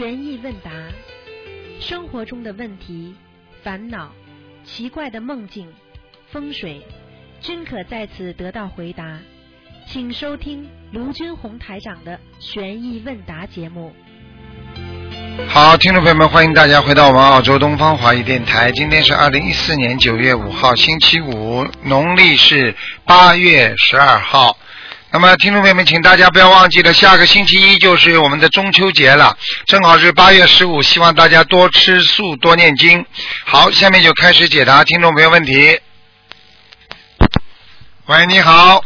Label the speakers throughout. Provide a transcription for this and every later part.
Speaker 1: 悬疑问答，生活中的问题、烦恼、奇怪的梦境、风水，均可在此得到回答。请收听卢军红台长的悬疑问答节目。
Speaker 2: 好，听众朋友们，欢迎大家回到我们澳洲东方华语电台。今天是二零一四年九月五号，星期五，农历是八月十二号。那么，听众朋友们，请大家不要忘记了，下个星期一就是我们的中秋节了，正好是八月十五，希望大家多吃素，多念经。好，下面就开始解答听众朋友问题。喂，你好。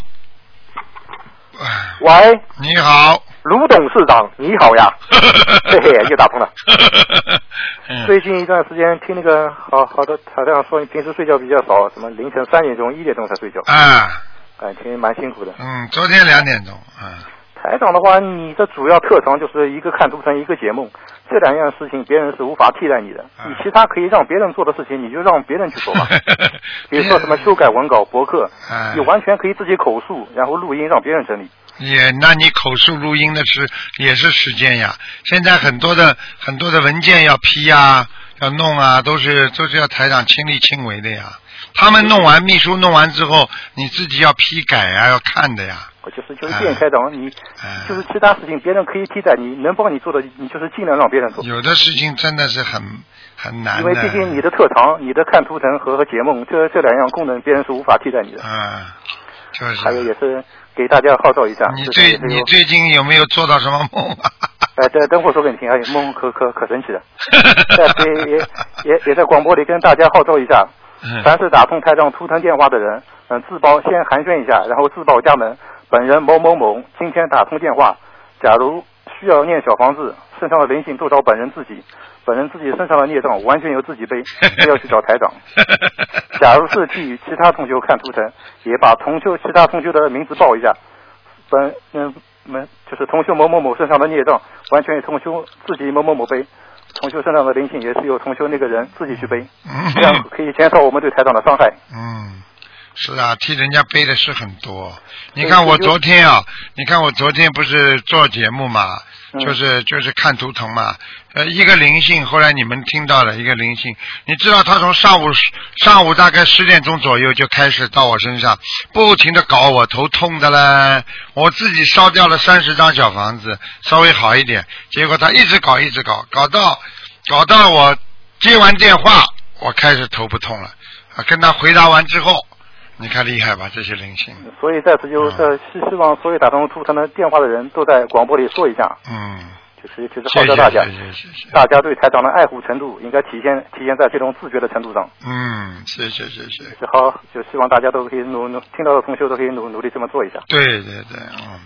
Speaker 3: 喂，
Speaker 2: 你好。
Speaker 3: 卢董事长，你好呀！嘿嘿，又打通了。
Speaker 2: 嗯
Speaker 3: 最近一段时间听那个好好的台长说，你平时睡觉比较少，什么凌晨三点钟、一点钟才睡觉，
Speaker 2: 啊，
Speaker 3: 感情蛮辛苦的。
Speaker 2: 嗯，昨天两点钟，嗯，
Speaker 3: 台长的话，你的主要特长就是一个看图腾，一个解梦，这两样事情别人是无法替代你的。
Speaker 2: 啊
Speaker 3: 你其他可以让别人做的事情，你就让别人去做吧。比如说什么修改文稿、博客，
Speaker 2: 啊
Speaker 3: 你完全可以自己口述，然后录音让别人整理。
Speaker 2: 也，那你口述录音的是也是时间呀。现在很多的很多的文件要批呀，要弄啊，都是都是要台长亲力亲为的呀。他们弄完，秘书弄完之后，你自己要批改呀，要看的呀。
Speaker 3: 我就是就是建议台长，你
Speaker 2: 哎
Speaker 3: 就是其他事情别人可以替代你，能帮你做的，你就是尽量让别人做。
Speaker 2: 有的事情真的是很很难。
Speaker 3: 因为毕竟你的特长，你的看图腾和和解梦这这两样功能，别人是无法替代你的。
Speaker 2: 嗯，就是。
Speaker 3: 还有也是给大家号召一下。
Speaker 2: 你最你最近有没有做到什么梦啊？
Speaker 3: 哎，等等会儿说给你听，啊有梦可可可神奇的，在也也也也在广播里跟大家号召一下，
Speaker 2: 嗯
Speaker 3: 凡是打通台长图腾电话的人，嗯，自报先寒暄一下，然后自报家门，本人某某某，今天打通电话，假如需要念小房子，身上的灵性都找本人自己，本人自己身上的孽障完全由自己背，不 要去找台长。假如是替其他同学看图腾，也把同修其他同学的名字报一下。本嗯们就是同修某某某身上的孽障，完全由同修自己某某某背。同修身上的灵性也是由同修那个人自己去背，这样可以减少我们对台长的伤害。
Speaker 2: 嗯，是啊，替人家背的是很多。你看我昨天啊，你看我昨天不是做节目嘛，
Speaker 3: 嗯
Speaker 2: 就是就是看图腾嘛，呃，一个灵性，后来你们听到了一个灵性，你知道他从上午上午大概十点钟左右就开始到我身上，不停的搞我，头痛的嘞，我自己烧掉了三十张小房子，稍微好一点，结果他一直搞一直搞，搞到搞到我接完电话，我开始头不痛了，啊，跟他回答完之后，你看厉害吧，这些灵性，
Speaker 3: 所以在此就呃希希望所有打通图腾的电话的人都在广播里说一下，
Speaker 2: 嗯，
Speaker 3: 就是就是
Speaker 2: 谢谢
Speaker 3: 号召大家大家对台长的爱护程度应该体现体现在这种自觉的程度上。
Speaker 2: 嗯，谢谢谢谢，
Speaker 3: 是好，就希望大家都可以努努，听到的同学都可以努努力这么做一下。
Speaker 2: 对对对，嗯。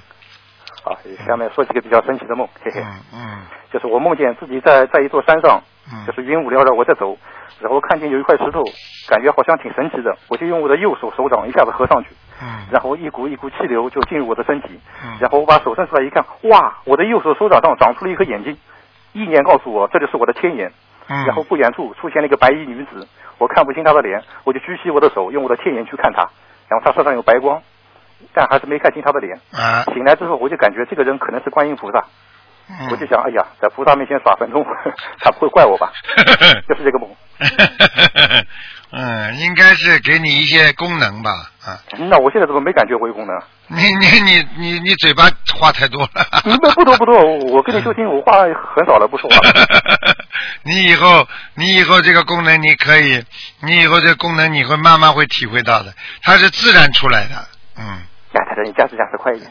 Speaker 3: 好，下面说几个比较神奇的梦，嘿嘿，
Speaker 2: 嗯嗯。
Speaker 3: 就是我梦见自己在在一座山上，
Speaker 2: 嗯，
Speaker 3: 就是云雾缭绕，我在走，然后看见有一块石头，感觉好像挺神奇的，我就用我的右手手掌一下子合上去，
Speaker 2: 嗯。
Speaker 3: 然后一股一股气流就进入我的身体，
Speaker 2: 嗯。
Speaker 3: 然后我把手伸出来一看，哇，我的右手手掌上长出了一颗眼睛，意念告诉我这就是我的天眼，
Speaker 2: 嗯，
Speaker 3: 然后不远处出现了一个白衣女子，我看不清她的脸，我就举起我的手，用我的天眼去看她，然后她身上有白光，但还是没看清她的脸。
Speaker 2: 啊，
Speaker 3: 醒来之后，我就感觉这个人可能是观音菩萨，
Speaker 2: 嗯。
Speaker 3: 我就想，哎呀，在菩萨面前耍神通，他不会怪我吧？就是这个梦。
Speaker 2: 嗯，应该是给你一些功能吧，啊，
Speaker 3: 那我现在怎么没感觉回功能？
Speaker 2: 你你你你你嘴巴话太多了。
Speaker 3: 不多不多，我跟你修心，我话很少了，不说话了。
Speaker 2: 你以后，你以后这个功能你可以，你以后这个功能你会慢慢会体会到的，它是自然出来的，嗯，
Speaker 3: 呀，太太，你加时加时快一点。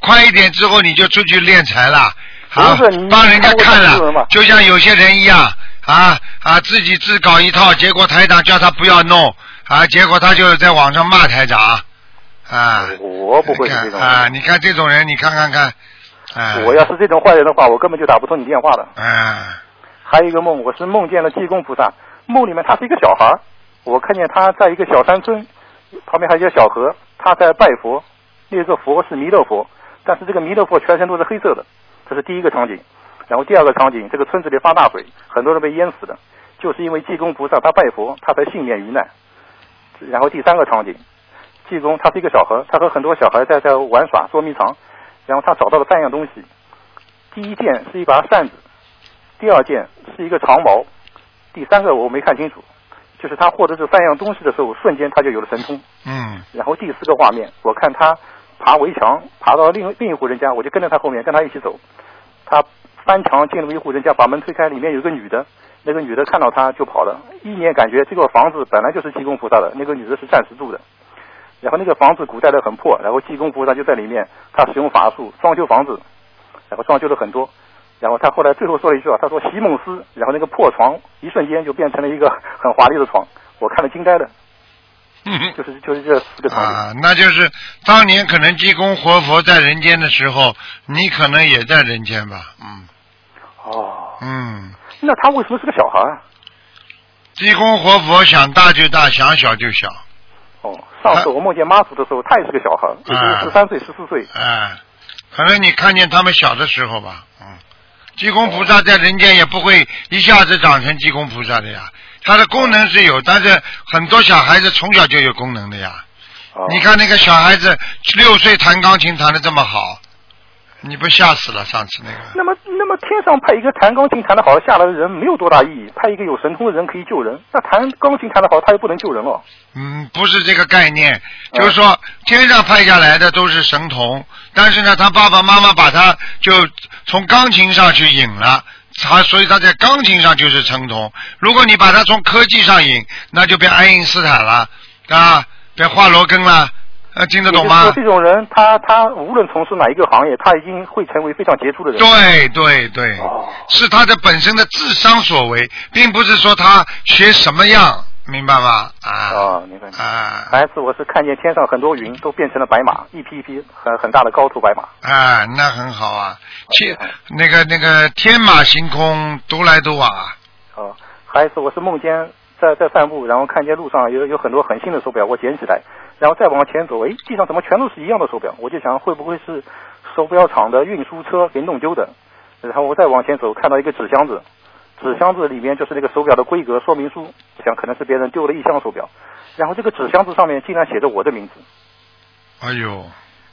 Speaker 2: 快一点之后你就出去练财了，好帮人家看了，就像有些人一样啊啊，自己自搞一套，结果台长叫他不要弄啊，结果他就在网上骂台长啊，
Speaker 3: 我不会是这种
Speaker 2: 啊，你看这种人，你看看看，啊，
Speaker 3: 我要是这种坏人的话，我根本就打不通你电话的。
Speaker 2: 啊，
Speaker 3: 还有一个梦，我是梦见了济公菩萨，梦里面他是一个小孩，我看见他在一个小山村，旁边还有一条小河，他在拜佛，那个佛是弥勒佛，但是这个弥勒佛全身都是黑色的，这是第一个场景。然后第二个场景，这个村子里发大水，很多人被淹死的，就是因为济公菩萨他拜佛，他才幸免于难。然后第三个场景，济公他是一个小孩，他和很多小孩在在玩耍捉迷藏，然后他找到了三样东西，第一件是一把扇子，第二件是一个长矛，第三个我没看清楚，就是他获得这三样东西的时候，瞬间他就有了神通。
Speaker 2: 嗯
Speaker 3: 然后第四个画面，我看他爬围墙，爬到另另一户人家，我就跟着他后面，跟他一起走。他翻墙进入一户人家，把门推开，里面有个女的，那个女的看到他就跑了，一眼感觉这个房子本来就是济公菩萨的，那个女的是暂时住的。然后那个房子古代的很破，然后济公菩萨就在里面，他使用法术装修房子，然后装修了很多。然后他后来最后说了一句话，他说席梦思，然后那个破床一瞬间就变成了一个很华丽的床，我看了惊呆了。
Speaker 2: 嗯
Speaker 3: 就是就是这四个场景。
Speaker 2: 啊，那就是当年可能济公活佛在人间的时候，你可能也在人间吧？嗯
Speaker 3: 哦，
Speaker 2: 嗯，
Speaker 3: 那他为什么是个小孩啊？
Speaker 2: 济公活佛想大就大，想小就小。
Speaker 3: 哦，上次我梦见妈祖的时候，他也是个小孩，也就是十三岁、十四岁。
Speaker 2: 哎，可能你看见他们小的时候吧，嗯，济公菩萨在人间也不会一下子长成济公菩萨的呀，他的功能是有，但是很多小孩子从小就有功能的呀。
Speaker 3: 哦、
Speaker 2: 你看那个小孩子六岁弹钢琴弹的这么好，你不吓死了？上次那个。
Speaker 3: 那么，那么天上派一个弹钢琴弹得好下来的人没有多大意义，派一个有神通的人可以救人。那弹钢琴弹得好，他又不能救人了。
Speaker 2: 嗯，不是这个概念，就是说天上派下来的都是神童，但是呢，他爸爸妈妈把他就从钢琴上去引了，他所以他在钢琴上就是成童。如果你把他从科技上引，那就变爱因斯坦了啊，变华罗庚了，呃，听得懂吗？
Speaker 3: 这种人，他他无论从事哪一个行业，他已经会成为非常杰出的人。
Speaker 2: 对对对，
Speaker 3: 哦
Speaker 2: 是他的本身的智商所为，并不是说他学什么样，明白吗？啊
Speaker 3: 哦，明白。
Speaker 2: 啊
Speaker 3: 还是我是看见天上很多云都变成了白马，一匹一匹很很大的高头白马。
Speaker 2: 啊，那很好啊，天那个那个天马行空，独来独往啊。
Speaker 3: 哦，还是我是梦见在在散步，然后看见路上有有很多很新的手表，我捡起来，然后再往前走，诶，地上怎么全都是一样的手表？我就想会不会是手表厂的运输车给弄丢的？然后我再往前走，看到一个纸箱子，纸箱子里面就是那个手表的规格说明书，我想可能是别人丢了一箱手表，然后这个纸箱子上面竟然写着我的名字。
Speaker 2: 哎呦，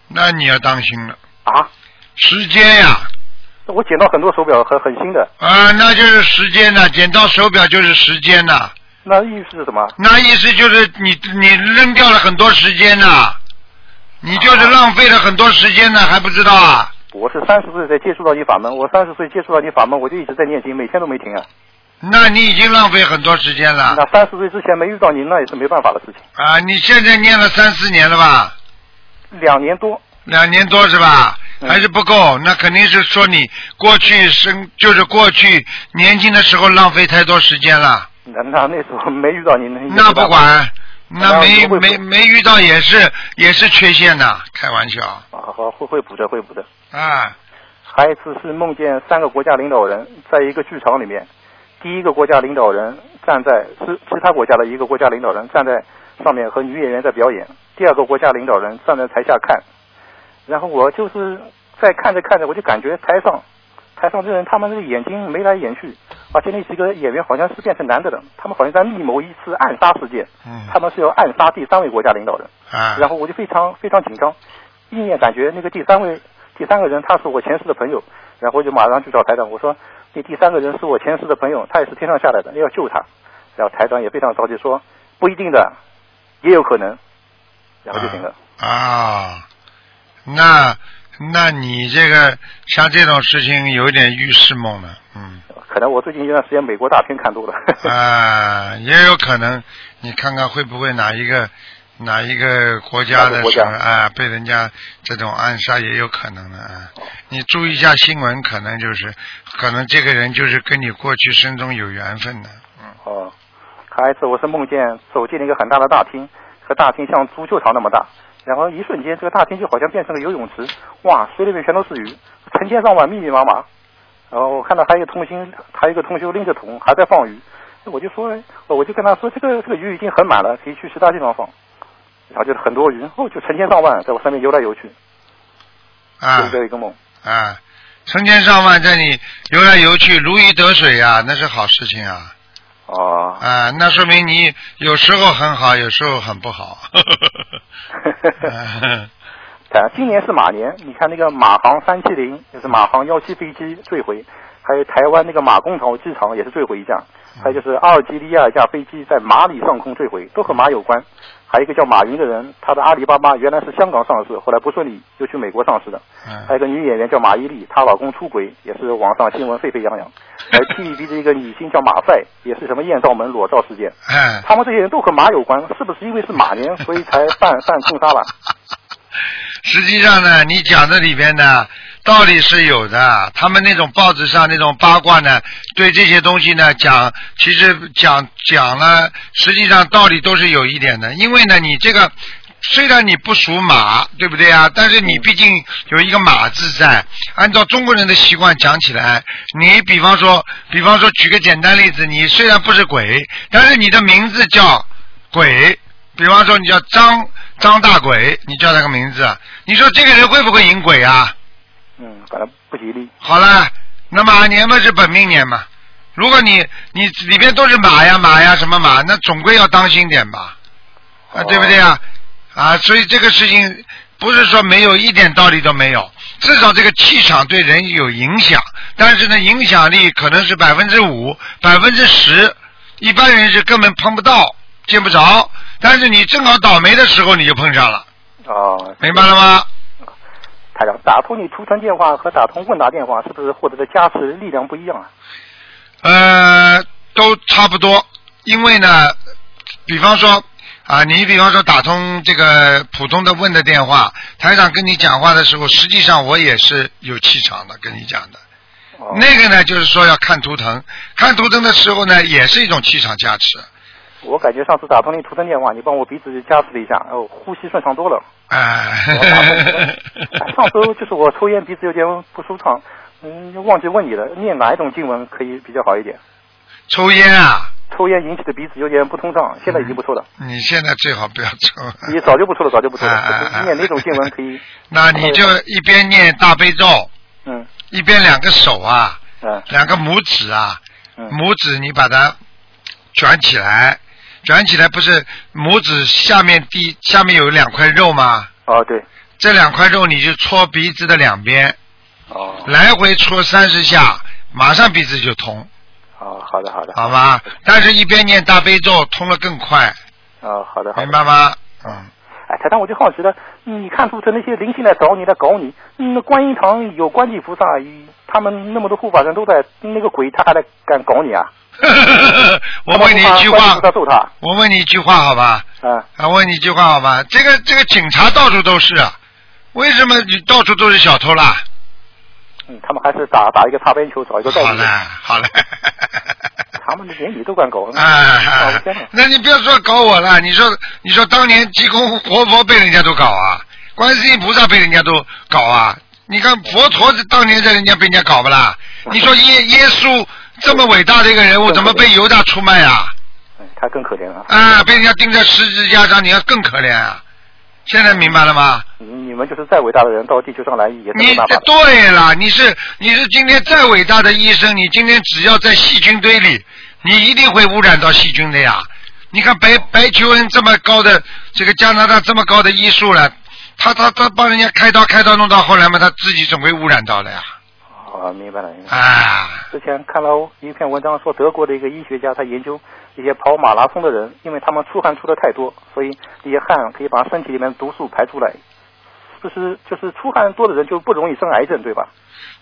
Speaker 2: 那你要当心了，
Speaker 3: 啊！
Speaker 2: 时间呀，
Speaker 3: 我捡到很多手表很很新的，
Speaker 2: 啊，那就是时间呐，捡到手表就是时间呐，
Speaker 3: 那意思是什么？
Speaker 2: 那意思就是你你扔掉了很多时间呐，你就是浪费了很多时间呢，还不知道啊？
Speaker 3: 我是三十岁才接触到你法门，我三十岁接触到你法门，我就一直在念经，每天都没停啊。
Speaker 2: 那你已经浪费很多时间了
Speaker 3: 那三十岁之前没遇到您，那也是没办法的事情。
Speaker 2: 啊！你现在念了三四年了吧？
Speaker 3: 两年多，
Speaker 2: 两年多是吧？
Speaker 3: 嗯
Speaker 2: 还是不够，那肯定是说你过去生就是过去年轻的时候浪费太多时间了。
Speaker 3: 那那那时候没遇到您，
Speaker 2: 那不管，那
Speaker 3: 那
Speaker 2: 没没没遇到也是也是缺陷的，开玩笑
Speaker 3: 啊，好会会补的会补的。
Speaker 2: 啊！
Speaker 3: 还有一次是梦见三个国家领导人在一个剧场里面，第一个国家领导人站在是其他国家的一个国家领导人站在上面和女演员在表演，第二个国家领导人站在台下看，然后我就是在看着看着，我就感觉台上台上这人他们这个眼睛眉来眼去，而且那几个演员好像是变成男的了，他们好像在密谋一次暗杀事件，
Speaker 2: 嗯
Speaker 3: 他们是要暗杀第三位国家领导人。
Speaker 2: 啊！
Speaker 3: 然后我就非常非常紧张，一眼感觉那个第三位第三个人他是我前世的朋友，然后就马上去找台长，我说那第三个人是我前世的朋友，他也是天上下来的，要救他。然后台长也非常着急说不一定的，也有可能，然后就行了。
Speaker 2: 啊，那那你这个像这种事情有点预示梦了，嗯。
Speaker 3: 可能我最近一段时间美国大片看多了。
Speaker 2: 啊，也有可能，你看看会不会哪一个哪一个国家的
Speaker 3: 国家
Speaker 2: 什么啊被人家这种暗杀也有可能的啊。你注意一下新闻，可能就是可能这个人就是跟你过去生中有缘分的，嗯
Speaker 3: 哦，还有一次我是梦见走进了一个很大的大厅，这个大厅像足球场那么大，然后一瞬间这个大厅就好像变成了游泳池，哇，水里面全都是鱼，成千上万密密麻麻。然后我看到还有一个同行，还有一个同学拎着桶还在放鱼，我就说，我就跟他说这个这个鱼已经很满了，可以去其他地方放。然后就是很多鱼，哦，就成千上万在我身边游来游去，
Speaker 2: 啊
Speaker 3: 就是这一个梦。
Speaker 2: 啊，成千上万在你游来游去，如鱼得水呀、那是好事情啊
Speaker 3: 哦，
Speaker 2: 啊，那说明你有时候很好，有时候很不好。啊
Speaker 3: 今年是马年，你看那个马航三七零，就是马航幺七飞机坠毁，还有台湾那个马公头机场也是坠毁一架，还有就是阿尔及利亚一架飞机在马里上空坠毁，都和马有关。还有一个叫马云的人，他的阿里巴巴原来是香港上市，后来不顺利，又去美国上市的。
Speaker 2: 嗯
Speaker 3: 还有一个女演员叫马伊琍，她老公出轨，也是网上新闻沸沸扬扬。还有 TVB 的一个女星叫马赛，也是什么艳照门裸照事件。
Speaker 2: 哎，
Speaker 3: 他们这些人都和马有关，是不是因为是马年，所以才犯犯冲杀了？
Speaker 2: 实际上呢，你讲的里边呢，道理是有的。他们那种报纸上那种八卦呢，对这些东西呢讲，其实讲讲了，实际上道理都是有一点的。因为呢，你这个虽然你不属马，对不对啊？但是你毕竟有一个马字在。按照中国人的习惯讲起来，你比方说，比方说举个简单例子，你虽然不是鬼，但是你的名字叫鬼。比方说你叫张张大鬼，你叫他个名字，你说这个人会不会引鬼啊？
Speaker 3: 嗯，反正不吉利。
Speaker 2: 好了，那马年嘛是本命年嘛，如果你你里边都是马呀马呀什么马，那总归要当心点吧，啊对不对啊？啊，所以这个事情不是说没有一点道理都没有，至少这个气场对人有影响，但是呢影响力可能是百分之五、百分之十，一般人是根本碰不到、见不着，但是你正好倒霉的时候你就碰上了，
Speaker 3: 哦，
Speaker 2: 明白了吗？
Speaker 3: 台长，打通你图腾电话和打通问答电话，是不是获得的加持力量不一样啊？
Speaker 2: 呃，都差不多，因为呢，比方说啊，你比方说打通这个普通的问的电话，台长跟你讲话的时候，实际上我也是有气场的，跟你讲的。
Speaker 3: 哦，
Speaker 2: 那个呢，就是说要看图腾，看图腾的时候呢，也是一种气场加持。
Speaker 3: 我感觉上次打通你图腾电话，你帮我鼻子加持了一下，哦，呼吸顺畅多了。
Speaker 2: 哎，
Speaker 3: 上周就是我抽烟鼻子有点不舒畅，嗯，忘记问你了，念哪一种经文可以比较好一点？
Speaker 2: 抽烟啊，
Speaker 3: 抽烟引起的鼻子有点不通畅，现在已经不抽了，
Speaker 2: 你现在最好不要抽。
Speaker 3: 你早就不抽了，早就不抽了。
Speaker 2: 哎
Speaker 3: 念哪种经文可以？
Speaker 2: 那你就一边念大悲咒，
Speaker 3: 嗯
Speaker 2: 一边两个手啊，
Speaker 3: 嗯
Speaker 2: 两个拇指啊，
Speaker 3: 嗯
Speaker 2: 拇指你把它卷起来，卷起来不是拇指下面第下面有两块肉吗？
Speaker 3: 哦对
Speaker 2: 这两块肉你就搓鼻子的两边，
Speaker 3: 哦
Speaker 2: 来回搓三十下，马上鼻子就通，
Speaker 3: 哦好的好的
Speaker 2: 好吧？但是一边念大悲咒，通了更快，
Speaker 3: 哦好的好的
Speaker 2: 明。白吗？嗯，
Speaker 3: 哎，台长，我就好奇了，嗯你看图腾那些灵性来找你来搞你，嗯那观音堂有观音菩萨，他们那么多护法神都在，那个鬼他还来敢搞你啊？
Speaker 2: 我问你一句话，我问你一句话好吧？
Speaker 3: 嗯
Speaker 2: 啊，问你一句话好吧？这个这个警察到处都是，为什么你到处都是小偷啦？
Speaker 3: 嗯，他们还是打打一个擦边球，找一个代理
Speaker 2: 好嘞，好嘞。
Speaker 3: 他们连你都敢搞，
Speaker 2: 哎
Speaker 3: 啊！
Speaker 2: 那你不要说搞我了，你说你说当年济公活佛被人家都搞啊，观世音菩萨被人家都搞啊，你看佛陀当年在人家被人家搞不啦？你说耶耶稣这么伟大的一个人物，怎么被犹大出卖啊？
Speaker 3: 哎他更可怜了。
Speaker 2: 啊，被人家钉在十字架上，你要更可怜啊！现在明白了吗？
Speaker 3: 你你们就是再伟大的人，到地球上来也
Speaker 2: 你。对了，你是你是今天再伟大的医生，你今天只要在细菌堆里，你一定会污染到细菌的呀。你看白白求恩这么高的这个加拿大这么高的医术了，他他他帮人家开刀开刀弄到后来嘛，他自己总会污染到的呀。
Speaker 3: 哦，明白了，明白了。
Speaker 2: 啊，
Speaker 3: 之前看到一篇文章，说德国的一个医学家，他研究一些跑马拉松的人，因为他们出汗出的太多，所以这些汗可以把身体里面毒素排出来。就是就是出汗多的人就不容易生癌症，对吧？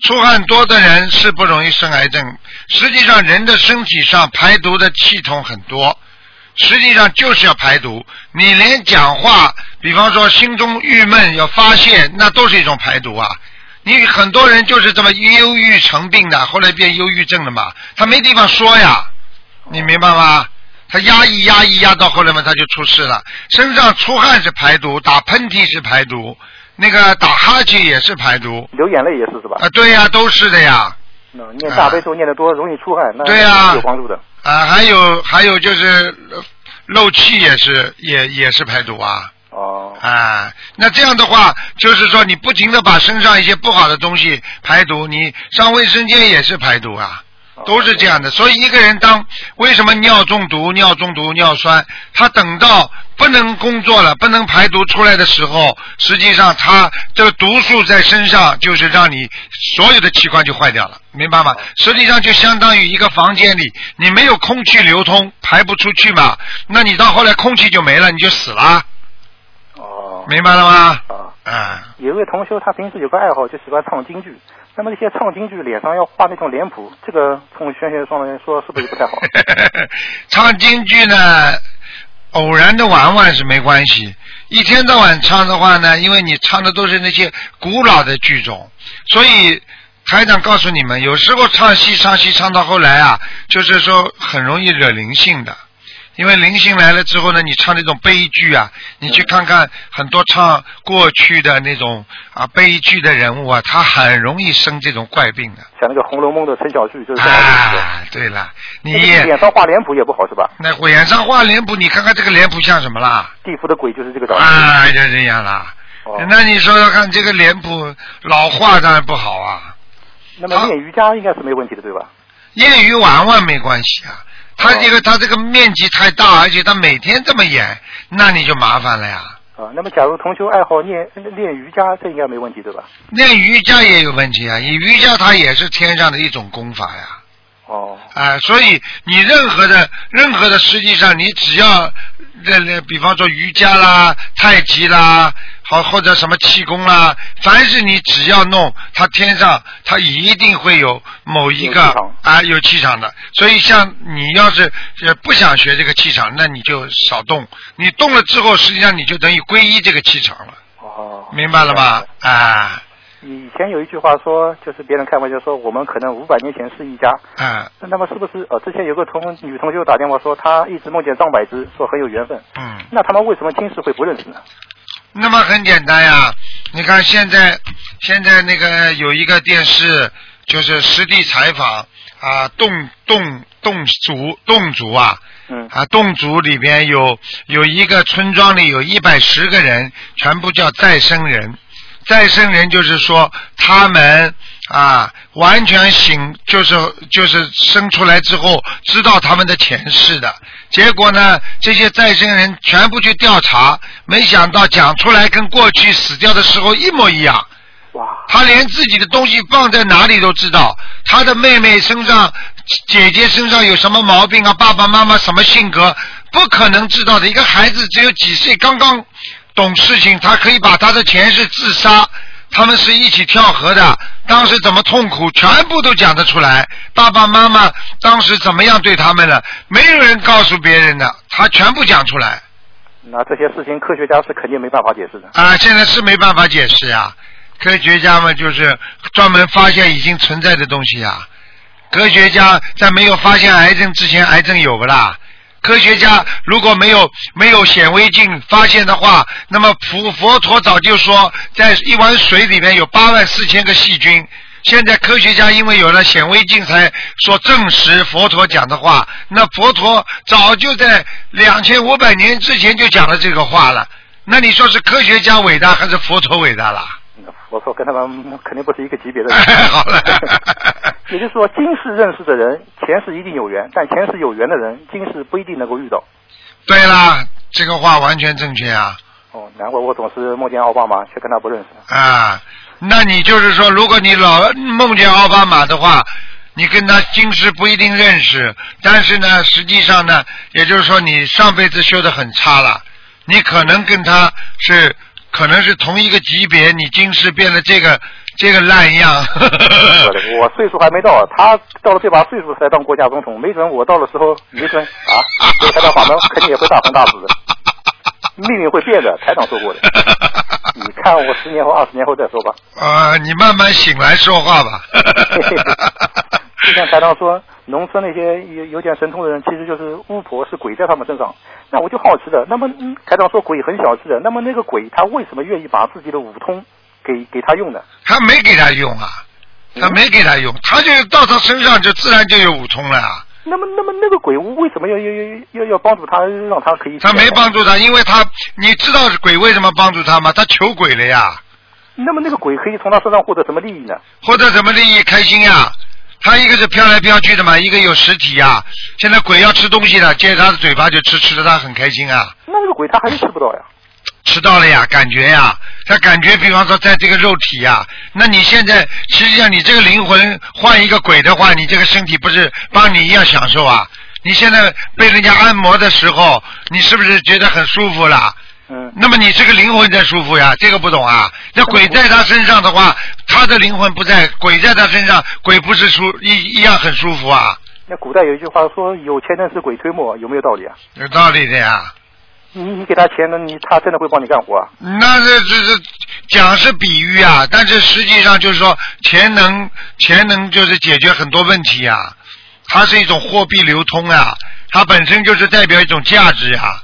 Speaker 2: 出汗多的人是不容易生癌症。实际上，人的身体上排毒的系统很多，实际上就是要排毒。你连讲话，比方说心中郁闷要发泄，那都是一种排毒啊。你很多人就是这么忧郁成病的，后来变忧郁症了嘛，他没地方说呀，你明白吗？他压抑压抑压到后来嘛，他就出事了。身上出汗是排毒，打喷嚏是排毒，那个打哈欠也是排毒。
Speaker 3: 流眼泪也是，是吧？
Speaker 2: 啊，对呀、都是的呀。
Speaker 3: 那念大悲咒念得多，容易出汗，那
Speaker 2: 对呀
Speaker 3: 是有帮助的。
Speaker 2: 啊，还有还有就是呃漏气也是也也是排毒啊
Speaker 3: 哦，
Speaker 2: 啊。那这样的话，就是说你不停的把身上一些不好的东西排毒，你上卫生间也是排毒啊。都是这样的。所以一个人当为什么尿中毒、尿中毒、尿酸，他等到不能工作了、不能排毒出来的时候，实际上他这个毒素在身上，就是让你所有的器官就坏掉了，明白吗？实际上就相当于一个房间里，你没有空气流通，排不出去嘛，那你到后来空气就没了，你就死了，
Speaker 3: 哦，
Speaker 2: 明白了吗？
Speaker 3: 啊，
Speaker 2: 啊。
Speaker 3: 有一位同修，他平时有个爱好，就喜欢唱京剧。那么那些唱京剧脸上要画那种脸谱，这个从玄学上来说是不是不太好？
Speaker 2: 唱京剧呢，偶然的玩玩是没关系，一天到晚唱的话呢，因为你唱的都是那些古老的剧种，所以台长告诉你们，有时候唱戏唱戏唱到后来啊，就是说很容易惹灵性的。因为灵性来了之后呢，你唱那种悲剧啊，你去看看很多唱过去的那种啊悲剧的人物啊，他很容易生这种怪病的。
Speaker 3: 像那个《红楼梦》的陈小旭就是这样的。
Speaker 2: 啊，对了，你
Speaker 3: 脸上画脸谱也不好是吧？
Speaker 2: 那脸上画脸谱，你看看这个脸谱像什么啦？
Speaker 3: 地府的鬼就是这个道理。
Speaker 2: 啊，就这样啦。
Speaker 3: 哦
Speaker 2: 那你说说看，这个脸谱老画当然不好啊。
Speaker 3: 那么练瑜伽应该是没问题的，对吧？
Speaker 2: 业余玩玩没关系啊，他这个他这个面积太大，而且他每天这么演，那你就麻烦了呀。
Speaker 3: 啊，那么假如同修爱好练练瑜伽，这应该没问题对吧？
Speaker 2: 练瑜伽也有问题啊，你瑜伽它也是天上的一种功法呀。
Speaker 3: 哦，
Speaker 2: 啊、所以你任何的任何的，实际上你只要，练练，比方说瑜伽啦、太极啦，好或者什么气功啦，凡是你只要弄，它天上它一定会有某一个啊有气场的。所以像你要是呃不想学这个气场，那你就少动。你动了之后，实际上你就等于皈依这个气场了，
Speaker 3: 哦，
Speaker 2: 明白了吧？啊
Speaker 3: 以前有一句话说，就是别人开玩笑说，我们可能五百年前是一家。
Speaker 2: 嗯
Speaker 3: 那么是不是呃，之前有个同女同学打电话说，她一直梦见张柏芝，说很有缘分。
Speaker 2: 嗯。
Speaker 3: 那他们为什么今世会不认识呢？
Speaker 2: 那么很简单呀，你看现在现在那个有一个电视，就是实地采访啊，侗侗侗族侗族啊
Speaker 3: 嗯，
Speaker 2: 啊侗族里边有有一个村庄里有一百十个人，全部叫再生人。再生人就是说他们啊完全醒，就是就是生出来之后知道他们的前世的。结果呢，这些再生人全部去调查，没想到讲出来跟过去死掉的时候一模一样。
Speaker 3: 哇，
Speaker 2: 他连自己的东西放在哪里都知道，他的妹妹身上、姐姐身上有什么毛病啊，爸爸妈妈什么性格，不可能知道的。一个孩子只有几岁，刚刚懂事情，他可以把他的前世自杀，他们是一起跳河的，当时怎么痛苦，全部都讲得出来。爸爸妈妈当时怎么样对他们了，没有人告诉别人的，他全部讲出来。
Speaker 3: 那这些事情科学家是肯定没办法解释的。
Speaker 2: 啊，现在是没办法解释呀。科学家们就是专门发现已经存在的东西呀。科学家在没有发现癌症之前，癌症有不啦？科学家如果没有没有显微镜发现的话，那么佛佛陀早就说，在一碗水里面有八万四千个细菌。现在科学家因为有了显微镜，才说证实佛陀讲的话。那佛陀早就在两千五百年之前就讲了这个话了。那你说是科学家伟大还是佛陀伟大啦？
Speaker 3: 那佛陀跟他们肯定不是一个级别的
Speaker 2: 哎
Speaker 3: 人。
Speaker 2: 好了
Speaker 3: 也就是说，今世认识的人，前世一定有缘，但前世有缘的人，今世不一定能够遇到。
Speaker 2: 对啦，这个话完全正确啊
Speaker 3: 哦，难怪我总是梦见奥巴马，却跟他不认识。
Speaker 2: 啊！那你就是说，如果你老梦见奥巴马的话，你跟他今世不一定认识，但是呢，实际上呢，也就是说你上辈子修的很差了，你可能跟他是可能是同一个级别，你今世变得这个这个烂样。
Speaker 3: 我岁数还没到，他到了这把岁数才当国家总统，没准我到的时候，没准啊，这个台长法门肯定也会大红大紫的，命运会变的，台长说过的。你看我十年后、二十年后再说吧。
Speaker 2: 啊，你慢慢醒来说话吧。
Speaker 3: 就像台长说，农村那些有有点神通的人，其实就是巫婆，是鬼在他们身上。那我就好奇了，那么嗯台长说鬼很小气的，那么那个鬼他为什么愿意把自己的五通给给他用呢？
Speaker 2: 他没给他用啊，他没给他用，他就到他身上就自然就有五通了啊。
Speaker 3: 那么那么那个鬼为什么要要要要要帮助他，让他可以？
Speaker 2: 他没帮助他，因为他你知道鬼为什么帮助他吗？他求鬼了呀，
Speaker 3: 那么那个鬼可以从他身上获得什么利益呢？
Speaker 2: 获得什么利益？开心呀，它一个是飘来飘去的嘛，一个有实体呀。现在鬼要吃东西了，借着它的嘴巴就吃，吃的他很开心啊。
Speaker 3: 那这个鬼他还是吃不到呀。
Speaker 2: 吃到了呀，感觉呀，他感觉，比方说在这个肉体呀，那你现在实际上你这个灵魂换一个鬼的话，你这个身体不是帮你一样享受啊？你现在被人家按摩的时候，你是不是觉得很舒服了？
Speaker 3: 嗯。
Speaker 2: 那么你这个灵魂在舒服呀？这个不懂啊？那鬼在他身上的话，他的灵魂不在，鬼在他身上，鬼不是舒一一样很舒服啊？
Speaker 3: 那古代有一句话说“有钱能使鬼推磨”，有没有道理啊？
Speaker 2: 有道理的呀。
Speaker 3: 你你给他钱，那你他真的会帮你干活啊？
Speaker 2: 那这这这讲是比喻啊，但是实际上就是说钱能钱能就是解决很多问题呀，它是一种货币流通啊，它本身就是代表一种价值呀，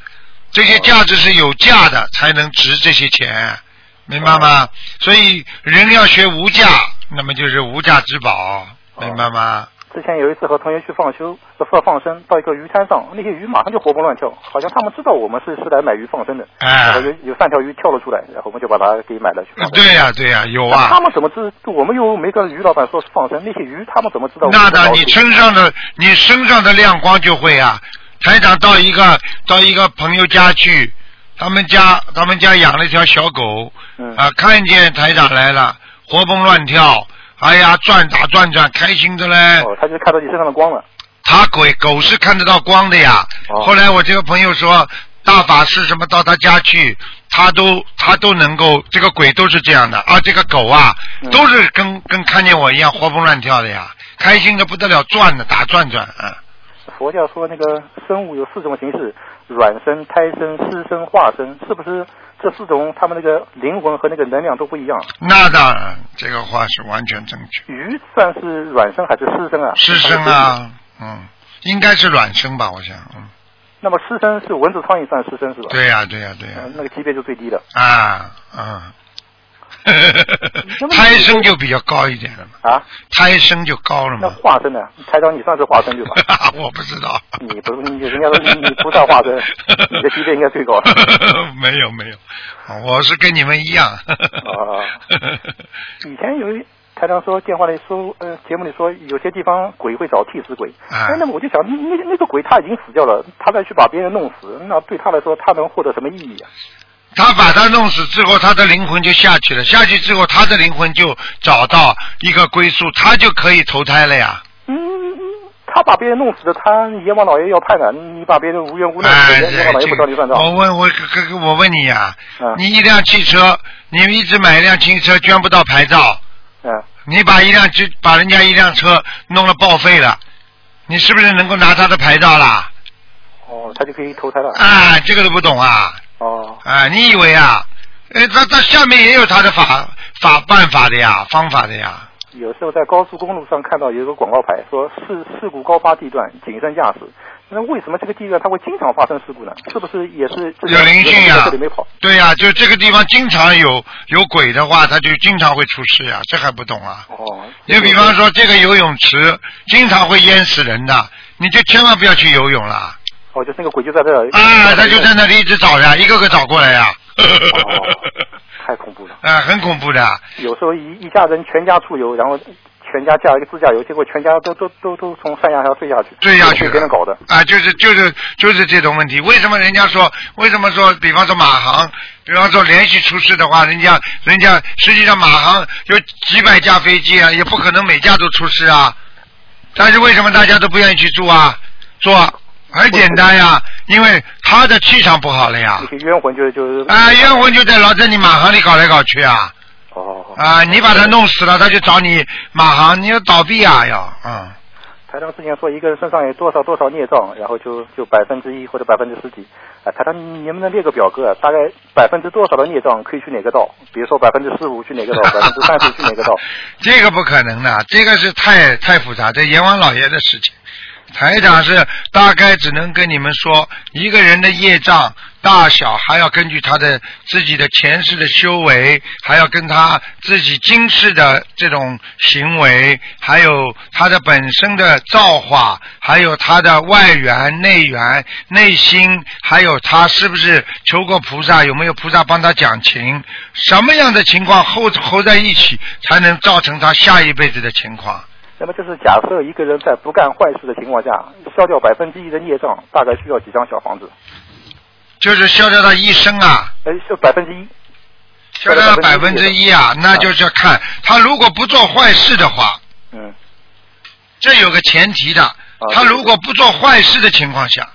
Speaker 2: 这些价值是有价的才能值这些钱，明白吗？所以人要学无价，那么就是无价之宝，明白吗？
Speaker 3: 之前有一次和同学去放修，放放生，到一个鱼滩上，那些鱼马上就活蹦乱跳，好像他们知道我们是是来买鱼放生的。
Speaker 2: 哎
Speaker 3: 有有三条鱼跳了出来，然后我们就把它给买了去放生。
Speaker 2: 对呀、对呀、有啊。
Speaker 3: 他们怎么知？我们又没跟鱼老板说是放生，那些鱼他们怎么知道
Speaker 2: 那的，你身上的你身上的亮光就会啊。台长到一个到一个朋友家去，他们家他们家养了一条小狗，
Speaker 3: 嗯
Speaker 2: 啊，看见台长来了，活蹦乱跳，哎呀，转打转转，开心的嘞。
Speaker 3: 哦，他就看到你身上的光了。
Speaker 2: 他鬼狗是看得到光的呀。
Speaker 3: 哦
Speaker 2: 后来我这个朋友说，大法师什么到他家去，他都他都能够，这个鬼都是这样的啊，这个狗啊，
Speaker 3: 嗯
Speaker 2: 都是跟跟看见我一样活蹦乱跳的呀，开心的不得了，转的打转转啊。
Speaker 3: 佛教说那个生物有四种形式：卵生、胎生、湿生、化生，是不是这四种他们那个灵魂和那个能量都不一样？
Speaker 2: 那当然，这个话是完全正确。
Speaker 3: 鱼算是卵生还是湿生啊？
Speaker 2: 湿生。啊，嗯，应该是卵生吧，我想，嗯，
Speaker 3: 那么湿生是蚊子、苍蝇算湿生是吧？
Speaker 2: 对呀、对呀、对呀、
Speaker 3: 嗯，那个级别就最低的。
Speaker 2: 啊，嗯，胎生就比较高一点了嘛，
Speaker 3: 啊，
Speaker 2: 胎生就高了嘛
Speaker 3: 那
Speaker 2: 嘛。
Speaker 3: 化生呢？台长，你算是化生对吧？
Speaker 2: 我不知道。
Speaker 3: 你不，你人家说你你不算化生，你的级别应该最高。
Speaker 2: 没有没有，我是跟你们一样。
Speaker 3: 啊以前有一台长说电话里说，呃，节目里说有些地方鬼会找替死鬼。
Speaker 2: 啊
Speaker 3: 哎，那么我就想，那那个鬼他已经死掉了，他再去把别人弄死，那对他来说，他能获得什么意义啊？
Speaker 2: 他把他弄死之后，他的灵魂就下去了。下去之后，他的灵魂就找到一个归宿，他就可以投胎了呀。
Speaker 3: 嗯，他把别人弄死了，他阎王老爷要判的。你把别人无缘无故弄
Speaker 2: 哎，
Speaker 3: 死，阎王老爷不找你算账。
Speaker 2: 我问我哥哥，我问你呀、你一辆汽车，你一直买一辆汽车，捐不到牌照，
Speaker 3: 嗯，
Speaker 2: 你把一辆就把人家一辆车弄了报废了，你是不是能够拿他的牌照啦？
Speaker 3: 哦，他就可以投胎了。
Speaker 2: 啊，这个都不懂啊！
Speaker 3: 哦，
Speaker 2: 啊，你以为啊？哎，他他下面也有他的法法办法的呀，方法的呀。
Speaker 3: 有时候在高速公路上看到有一个广告牌，说事事故高发地段谨慎驾驶。那为什么这个地段它会经常发生事故呢？是不是也是
Speaker 2: 有灵性呀
Speaker 3: 在这里没跑？
Speaker 2: 对呀、就这个地方经常有有鬼的话，它就经常会出事呀，这还不懂啊？
Speaker 3: 哦，
Speaker 2: 你比方说这个游泳池经常会淹死人的，你就千万不要去游泳了。
Speaker 3: 哦，就是那个鬼就在这儿。
Speaker 2: 啊，他就在那里一直找呀，一个个找过来呀。
Speaker 3: 哦，太恐怖了。
Speaker 2: 啊，很恐怖的。
Speaker 3: 有时候一一家人全家出游，然后全家驾一个自驾游，结果全家都都都都从山崖上坠下去，
Speaker 2: 坠下去
Speaker 3: 被别人搞的。
Speaker 2: 啊，就是就是就是这种问题。为什么人家说？为什么说？比方说马航，比方说连续出事的话，人家人家实际上马航有几百架飞机啊，也不可能每架都出事啊。但是为什么大家都不愿意去住啊？做很简单呀，因为他的气场不好了呀
Speaker 3: 冤魂就就
Speaker 2: 啊，冤魂就在老在你马航里搞来搞去啊。
Speaker 3: 哦，
Speaker 2: 啊，你把他弄死了，他就找你马航，你要倒闭啊要，嗯。
Speaker 3: 台长之前说一个人身上有多少多少孽障，然后就就百分之一或者百分之十几。啊，台长，你能不能列个表格啊？大概百分之多少的孽障可以去哪个道？比如说百分之十五去哪个道，百分之三十去哪个道？
Speaker 2: 这个不可能的，这个是太太复杂，这阎王老爷的事情。台长是大概只能跟你们说，一个人的业障大小，还要根据他的自己的前世的修为，还要跟他自己今世的这种行为，还有他的本身的造化，还有他的外缘、内缘、内心，还有他是不是求过菩萨，有没有菩萨帮他讲情，什么样的情况后合在一起，才能造成他下一辈子的情况。
Speaker 3: 那么就是假设一个人在不干坏事的情况下，消掉百分之一的孽障，大概需要几张小房子？
Speaker 2: 就是消掉他一生啊，
Speaker 3: 哎，是百分之一。
Speaker 2: 消掉百分之一啊，那就是要看他如果不做坏事的话，
Speaker 3: 嗯，
Speaker 2: 这有个前提的，他如果不做坏事的情况下，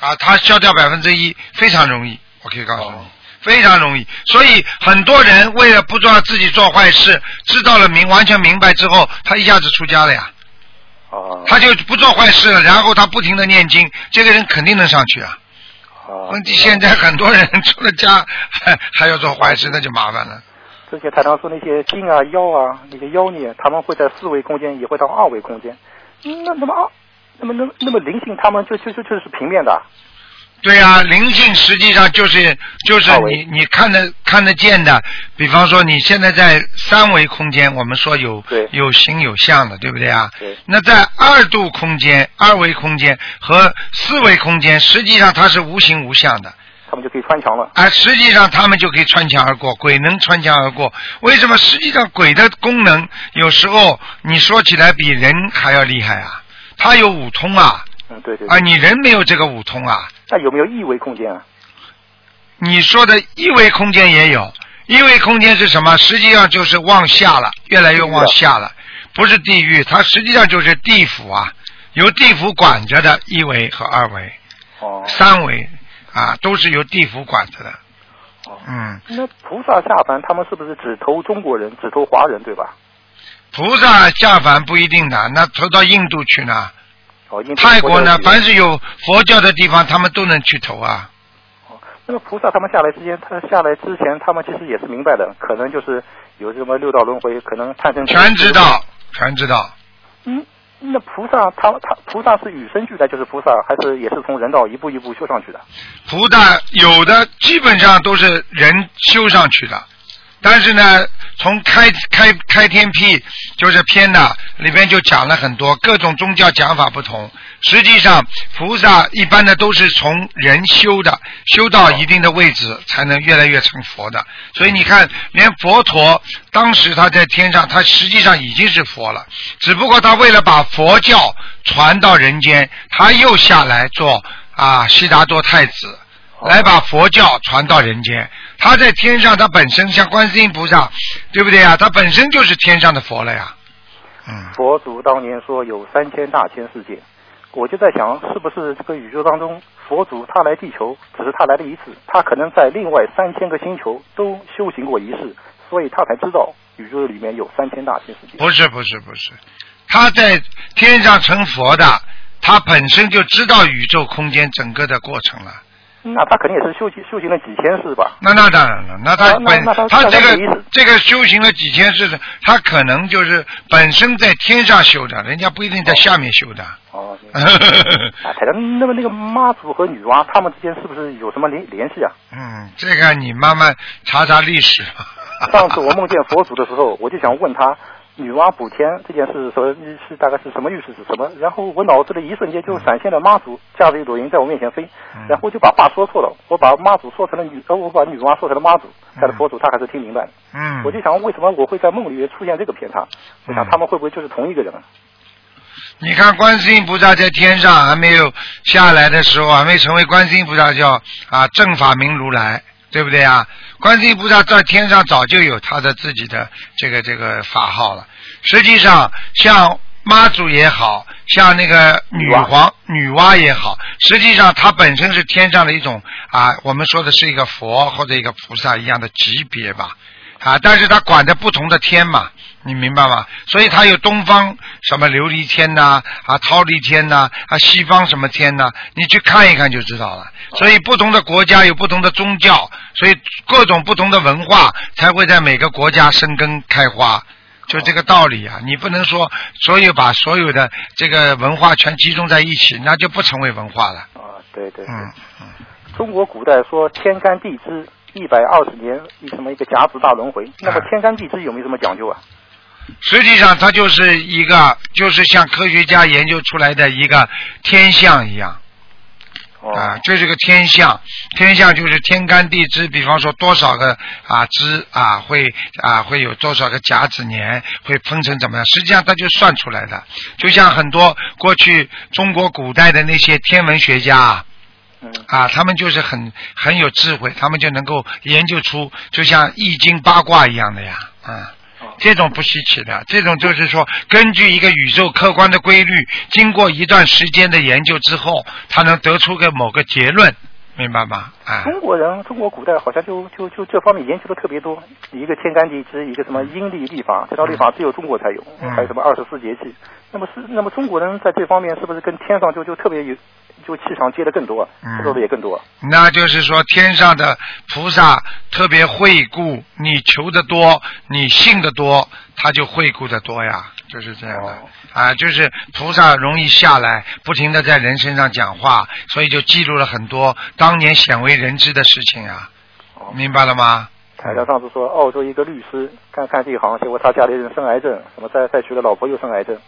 Speaker 2: 啊，他消掉百分之一非常容易，我可以告诉你，非常容易。所以很多人为了不做自己做坏事，知道了明完全明白之后，他一下子出家了呀。
Speaker 3: 哦。
Speaker 2: 他就不做坏事了，然后他不停的念经，这个人肯定能上去啊。哦问题现在很多人出了家还 还要做坏事，那就麻烦了。
Speaker 3: 之前台上说那些精啊妖啊那些妖孽，他们会在四维空间，也会到二维空间。那那么二，那么那那么灵性，他们就就就就是平面的。
Speaker 2: 对啊、灵性实际上就是就是你你看得看得见的，比方说你现在在三维空间，我们说有有形有相的，对不对啊？
Speaker 3: 对。
Speaker 2: 那在二度空间、二维空间和四维空间，实际上它是无形无相的。
Speaker 3: 他们就可以穿墙了。
Speaker 2: 啊，实际上他们就可以穿墙而过，鬼能穿墙而过。为什么？实际上鬼的功能有时候你说起来比人还要厉害啊，它有五通啊。
Speaker 3: 嗯，对对。
Speaker 2: 啊，你人没有这个五通啊。
Speaker 3: 那有没有一维空间啊？
Speaker 2: 你说的一维空间也有，一维空间是什么？实际上就是往下了，越来越往下了，不是地狱，它实际上就是地府啊，由地府管着的一维和二维，
Speaker 3: 哦，
Speaker 2: 三维啊，都是由地府管着的。
Speaker 3: 哦，
Speaker 2: 嗯，
Speaker 3: 那菩萨下凡，他们是不是只投中国人，只投华人，对吧？
Speaker 2: 菩萨下凡不一定的，那投到印度去呢？
Speaker 3: 哦，
Speaker 2: 泰国呢，凡是有佛教的地方，他们都能去投啊。
Speaker 3: 那么菩萨他们下来之前，他下来之前，他们其实也是明白的，可能就是有什么六道轮回，可能探生
Speaker 2: 全知道，全知道。
Speaker 3: 嗯，那菩萨他他菩萨是与生俱来就是菩萨，还是也是从人道一步一步修上去的？
Speaker 2: 菩萨有的基本上都是人修上去的，但是呢，从开开开天辟就是篇的里边就讲了很多各种宗教讲法不同。实际上，菩萨一般的都是从人修的，修到一定的位置才能越来越成佛的。所以你看，连佛陀当时他在天上，他实际上已经是佛了，只不过他为了把佛教传到人间，他又下来做啊悉达多太子。来把佛教传到人间。他在天上，他本身像观世音菩萨，对不对呀？他本身就是天上的佛了呀。嗯，
Speaker 3: 佛祖当年说有三千大千世界，我就在想，是不是这个宇宙当中，佛祖他来地球，只是他来了一次，他可能在另外三千个星球都修行过一世，所以他才知道宇宙里面有三千大千世界。
Speaker 2: 不是不是不是，他在天上成佛的，他本身就知道宇宙空间整个的过程了。
Speaker 3: 那他肯定也是修行修行了几千世吧？
Speaker 2: 那那当然了，那他
Speaker 3: 那
Speaker 2: 本
Speaker 3: 那他
Speaker 2: 他这个这个修行了几千世的，他可能就是本身在天上修的，人家不一定在下面修的。
Speaker 3: 哦，啊，台长，那么那个妈祖和女娲他们之间是不是有什么联联系啊？
Speaker 2: 嗯，这个你慢慢查查历史。
Speaker 3: 上次我梦见佛祖的时候，我就想问他，女娲补天这件事说是大概是什么意思是什么？然后我脑子里一瞬间就闪现了妈祖驾着一朵云在我面前飞，然后就把话说错了，我把妈祖说成了女，呃，我把女娲说成了妈祖，但是佛祖他还是听明白了。
Speaker 2: 嗯
Speaker 3: 我就想为什么我会在梦里面出现这个偏差？我想他们会不会就是同一个人啊？
Speaker 2: 你看观世音菩萨在天上还没有下来的时候，还没成为观世音菩萨叫啊正法明如来，对不对啊？观世音菩萨在天上早就有他的自己的这个这个法号了。实际上，像妈祖也好像那个女皇女娲也好，实际上它本身是天上的一种啊，我们说的是一个佛或者一个菩萨一样的级别吧。啊，但是它管着不同的天嘛，你明白吗？所以它有东方什么琉璃天呐、啊，忉利天呐、啊，西方什么天呐、你去看一看就知道了。所以不同的国家有不同的宗教，所以各种不同的文化才会在每个国家生根开花，就这个道理啊！你不能说所有把所有的这个文化全集中在一起，那就不成为文化了。
Speaker 3: 啊，对对对。
Speaker 2: 嗯嗯。
Speaker 3: 中国古代说天干地支一百二十年一什么一个甲子大轮回，那么天干地支有没有什么讲究啊？
Speaker 2: 实际上，它就是一个，就是像科学家研究出来的一个天象一样，
Speaker 3: 哦。
Speaker 2: 啊，这是个天象，天象就是天干地支，比方说多少个啊支啊会啊会有多少个甲子年会分成怎么样，实际上它就算出来的。就像很多过去中国古代的那些天文学家啊。他们就是很很有智慧，他们就能够研究出，就像易经八卦一样的呀，啊。
Speaker 3: 哦，
Speaker 2: 这种不稀奇的，这种就是说，根据一个宇宙客观的规律，经过一段时间的研究之后，他能得出个某个结论，明白吗？啊，
Speaker 3: 中国人，中国古代好像就就就这方面研究的特别多，一个天干地支，一个什么阴历历法，这套历法只有中国才有，
Speaker 2: 嗯
Speaker 3: 还有什么二十四节气。那么是，那么中国人在这方面是不是跟天上就就特别有，就气场接的更多，
Speaker 2: 嗯
Speaker 3: 的也更多？
Speaker 2: 那就是说天上的菩萨特别惠顾你求的多，你信的多，他就惠顾的多呀，就是这样的。
Speaker 3: 哦
Speaker 2: 啊，就是菩萨容易下来，不停的在人身上讲话，所以就记录了很多当年鲜为人知的事情啊，
Speaker 3: 哦
Speaker 2: 明白了吗？
Speaker 3: 台长上次说，澳洲一个律师干干这一行，结果他家里人生癌症，什么再再娶了老婆又生癌症，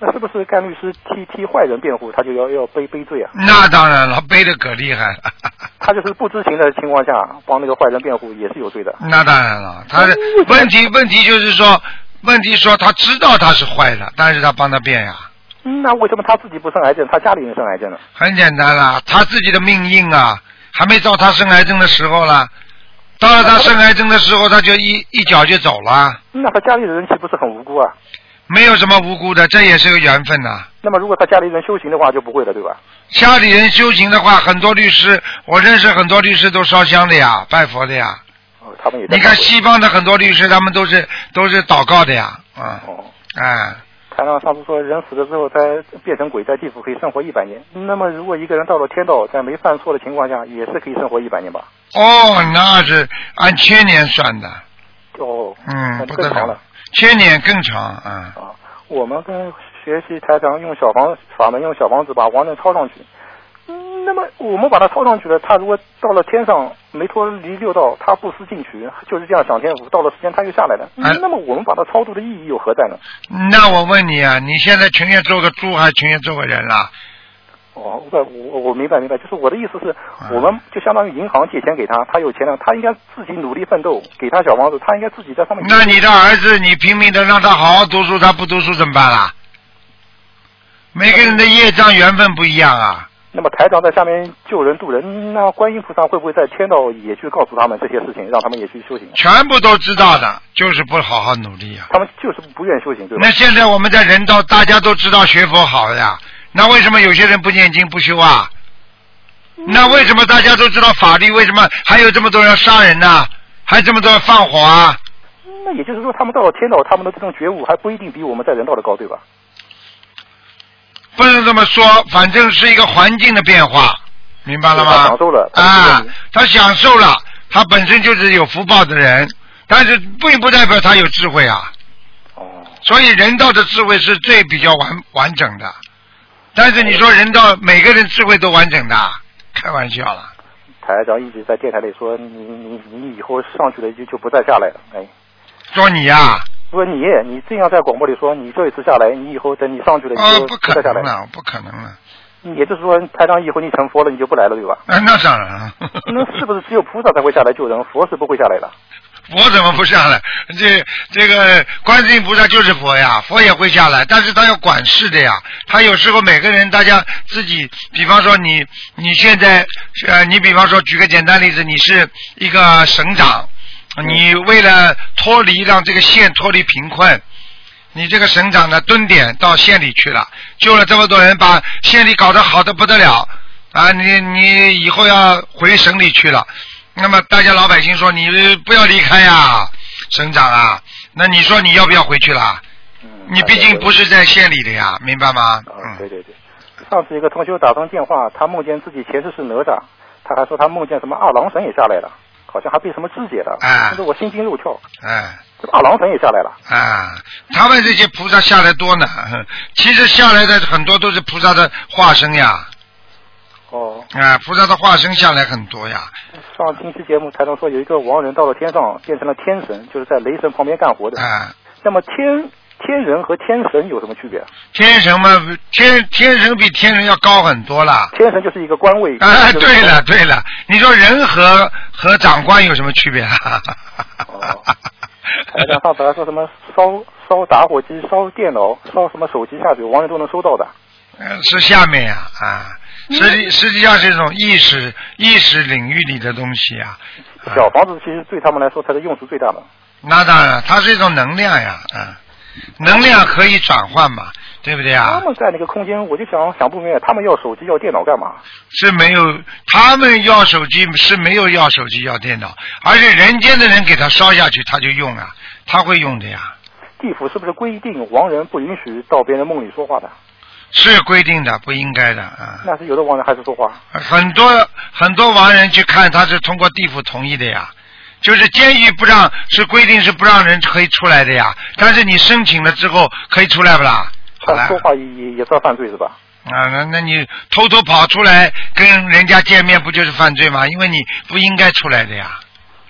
Speaker 3: 那是不是干律师替替坏人辩护，他就要要背背罪啊？
Speaker 2: 那当然了，背的可厉害了。
Speaker 3: 他就是不知情的情况下帮那个坏人辩护，也是有罪的。
Speaker 2: 那当然了，他的
Speaker 3: 嗯
Speaker 2: 问题问题就是说，问题说他知道他是坏的，但是他帮他辩呀。
Speaker 3: 嗯那为什么他自己不生癌症，他家里人生癌症呢？
Speaker 2: 很简单啦，他自己的命硬啊，还没到他生癌症的时候啦。到了他生癌症的时候，他就一一脚就走了，
Speaker 3: 那他家里的人岂不是很无辜啊？
Speaker 2: 没有什么无辜的，这也是个缘分呐、
Speaker 3: 那么如果他家里人修行的话，就不会了，对吧？
Speaker 2: 家里人修行的话，很多律师，我认识很多律师都烧香的呀，拜佛的呀。
Speaker 3: 哦，他们也在
Speaker 2: 你看西方的很多律师，他们都是都是祷告的呀，啊、
Speaker 3: 哦，
Speaker 2: 哎，
Speaker 3: 台长上次说人死了之后在变成鬼，在地府可以生活一百年。那么如果一个人到了天道，在没犯错的情况下，也是可以生活一百年吧？
Speaker 2: 哦，那是按千年算的，
Speaker 3: 哦，
Speaker 2: 嗯，
Speaker 3: 那
Speaker 2: 不得了
Speaker 3: 就更长了，
Speaker 2: 千年更长啊。
Speaker 3: 啊！我们跟学习台长用小房法门，用小房子把王人抄上去。嗯，那么我们把它抄上去了，他如果到了天上没脱离六道，他不思进取，就是这样享天福。到了时间他又下来了，
Speaker 2: 哎
Speaker 3: 那么我们把它超度的意义又何在呢？
Speaker 2: 那我问你啊，你现在情愿做个猪，还情愿做个人啦？
Speaker 3: 哦，我我我明白明白，就是我的意思是，
Speaker 2: 嗯
Speaker 3: 我们就相当于银行借钱给他，他有钱了，他应该自己努力奋斗，给他小房子，他应该自己在上面。
Speaker 2: 那你的儿子，你拼命的让他好好读书，他不读书怎么办啦？每个人的业障缘分不一样啊。
Speaker 3: 那么台长在下面救人渡人，那观音菩萨会不会在天道也去告诉他们这些事情，让他们也去修行？
Speaker 2: 全部都知道的，就是不好好努力啊。
Speaker 3: 他们就是不愿修行，对吧
Speaker 2: 那？现在我们在人道，大家都知道学佛好呀，那为什么有些人不念经不修啊？那为什么大家都知道法律，为什么还有这么多人杀人呢、还这么多人放火啊？
Speaker 3: 那也就是说，他们到了天道，他们的这种觉悟还不一定比我们在人道的高，对吧？
Speaker 2: 不能这么说，反正是一个环境的变化，明白了吗？
Speaker 3: 他享受了
Speaker 2: 啊，他享受了，他本身就是有福报的人，但是并不代表他有智慧啊。
Speaker 3: 哦，
Speaker 2: 所以人道的智慧是最比较完完整的，但是你说人到每个人智慧都完整的，开玩笑了。
Speaker 3: 台长一直在电台里说，你你你以后上去了就就不再下来了，哎。
Speaker 2: 说你呀、
Speaker 3: 说你你这样在广播里说，你这一次下来，你以后等你上去了，你就，
Speaker 2: 哦不可
Speaker 3: 再下来。
Speaker 2: 能了，不可能了。
Speaker 3: 也就是说，台长以后你成佛了，你就不来了，对吧？
Speaker 2: 啊，那当然了。
Speaker 3: 那是不是只有菩萨才会下来救人，佛是不会下来的？
Speaker 2: 佛怎么不下来？这这个观世音菩萨就是佛呀，佛也会下来，但是他要管事的呀。他有时候每个人大家自己，比方说你你现在呃，你比方说举个简单例子，你是一个省长，你为了脱离让这个县脱离贫困。你这个省长呢，蹲点到县里去了，救了这么多人，把县里搞得好的不得了啊！你你以后要回省里去了，那么大家老百姓说你不要离开呀，省长啊，那你说你要不要回去啦？
Speaker 3: 嗯，
Speaker 2: 你毕竟不是在县里的呀，明白吗？
Speaker 3: 啊，
Speaker 2: 嗯，
Speaker 3: 对对对。上次一个同学打通电话，他梦见自己前世是哪吒，他还说他梦见什么二郎神也下来了，好像还被什么肢解了，
Speaker 2: 哎
Speaker 3: 但是我心惊肉跳，
Speaker 2: 哎。
Speaker 3: 这二郎神也下来了。
Speaker 2: 啊，他们这些菩萨下来多呢，其实下来的很多都是菩萨的化身呀，
Speaker 3: 哦，
Speaker 2: 啊，菩萨的化身下来很多呀，
Speaker 3: 上听期节目台上说有一个亡人到了天上变成了天神，就是在雷神旁边干活的。
Speaker 2: 啊，
Speaker 3: 那么天天人和天神有什么区别？
Speaker 2: 天神嘛，天天神比天人要高很多了。
Speaker 3: 天神就是一个官位。
Speaker 2: 啊，对了对了，你说人和和长官有什么区别？
Speaker 3: 哦，台长上次还说什么烧烧打火机、烧电脑、烧什么手机下去，亡人都能收到的。
Speaker 2: 嗯，是下面呀啊，实际实际上是一种意识意识领域里的东西啊。
Speaker 3: 小房子其实对他们来说它的用处最大的。
Speaker 2: 那当然，它是一种能量呀，啊，能量可以转换嘛，对不对啊？
Speaker 3: 他们在那个空间，我就想想不明白，他们要手机要电脑干嘛？
Speaker 2: 是没有，他们要手机是没有要手机要电脑，而是人间的人给他烧下去，他就用啊，他会用的呀。
Speaker 3: 地府是不是规定亡人不允许到别人梦里说话的？
Speaker 2: 是规定的，不应该的啊。
Speaker 3: 那是有的亡人还是说话。
Speaker 2: 很多很多亡人去看，他是通过地府同意的呀。就是监狱不让，是规定是不让人可以出来的呀。但是你申请了之后可以出来不啦？好了。
Speaker 3: 说话也也算犯罪是吧？
Speaker 2: 啊，那那你偷偷跑出来跟人家见面，不就是犯罪吗？因为你不应该出来的呀。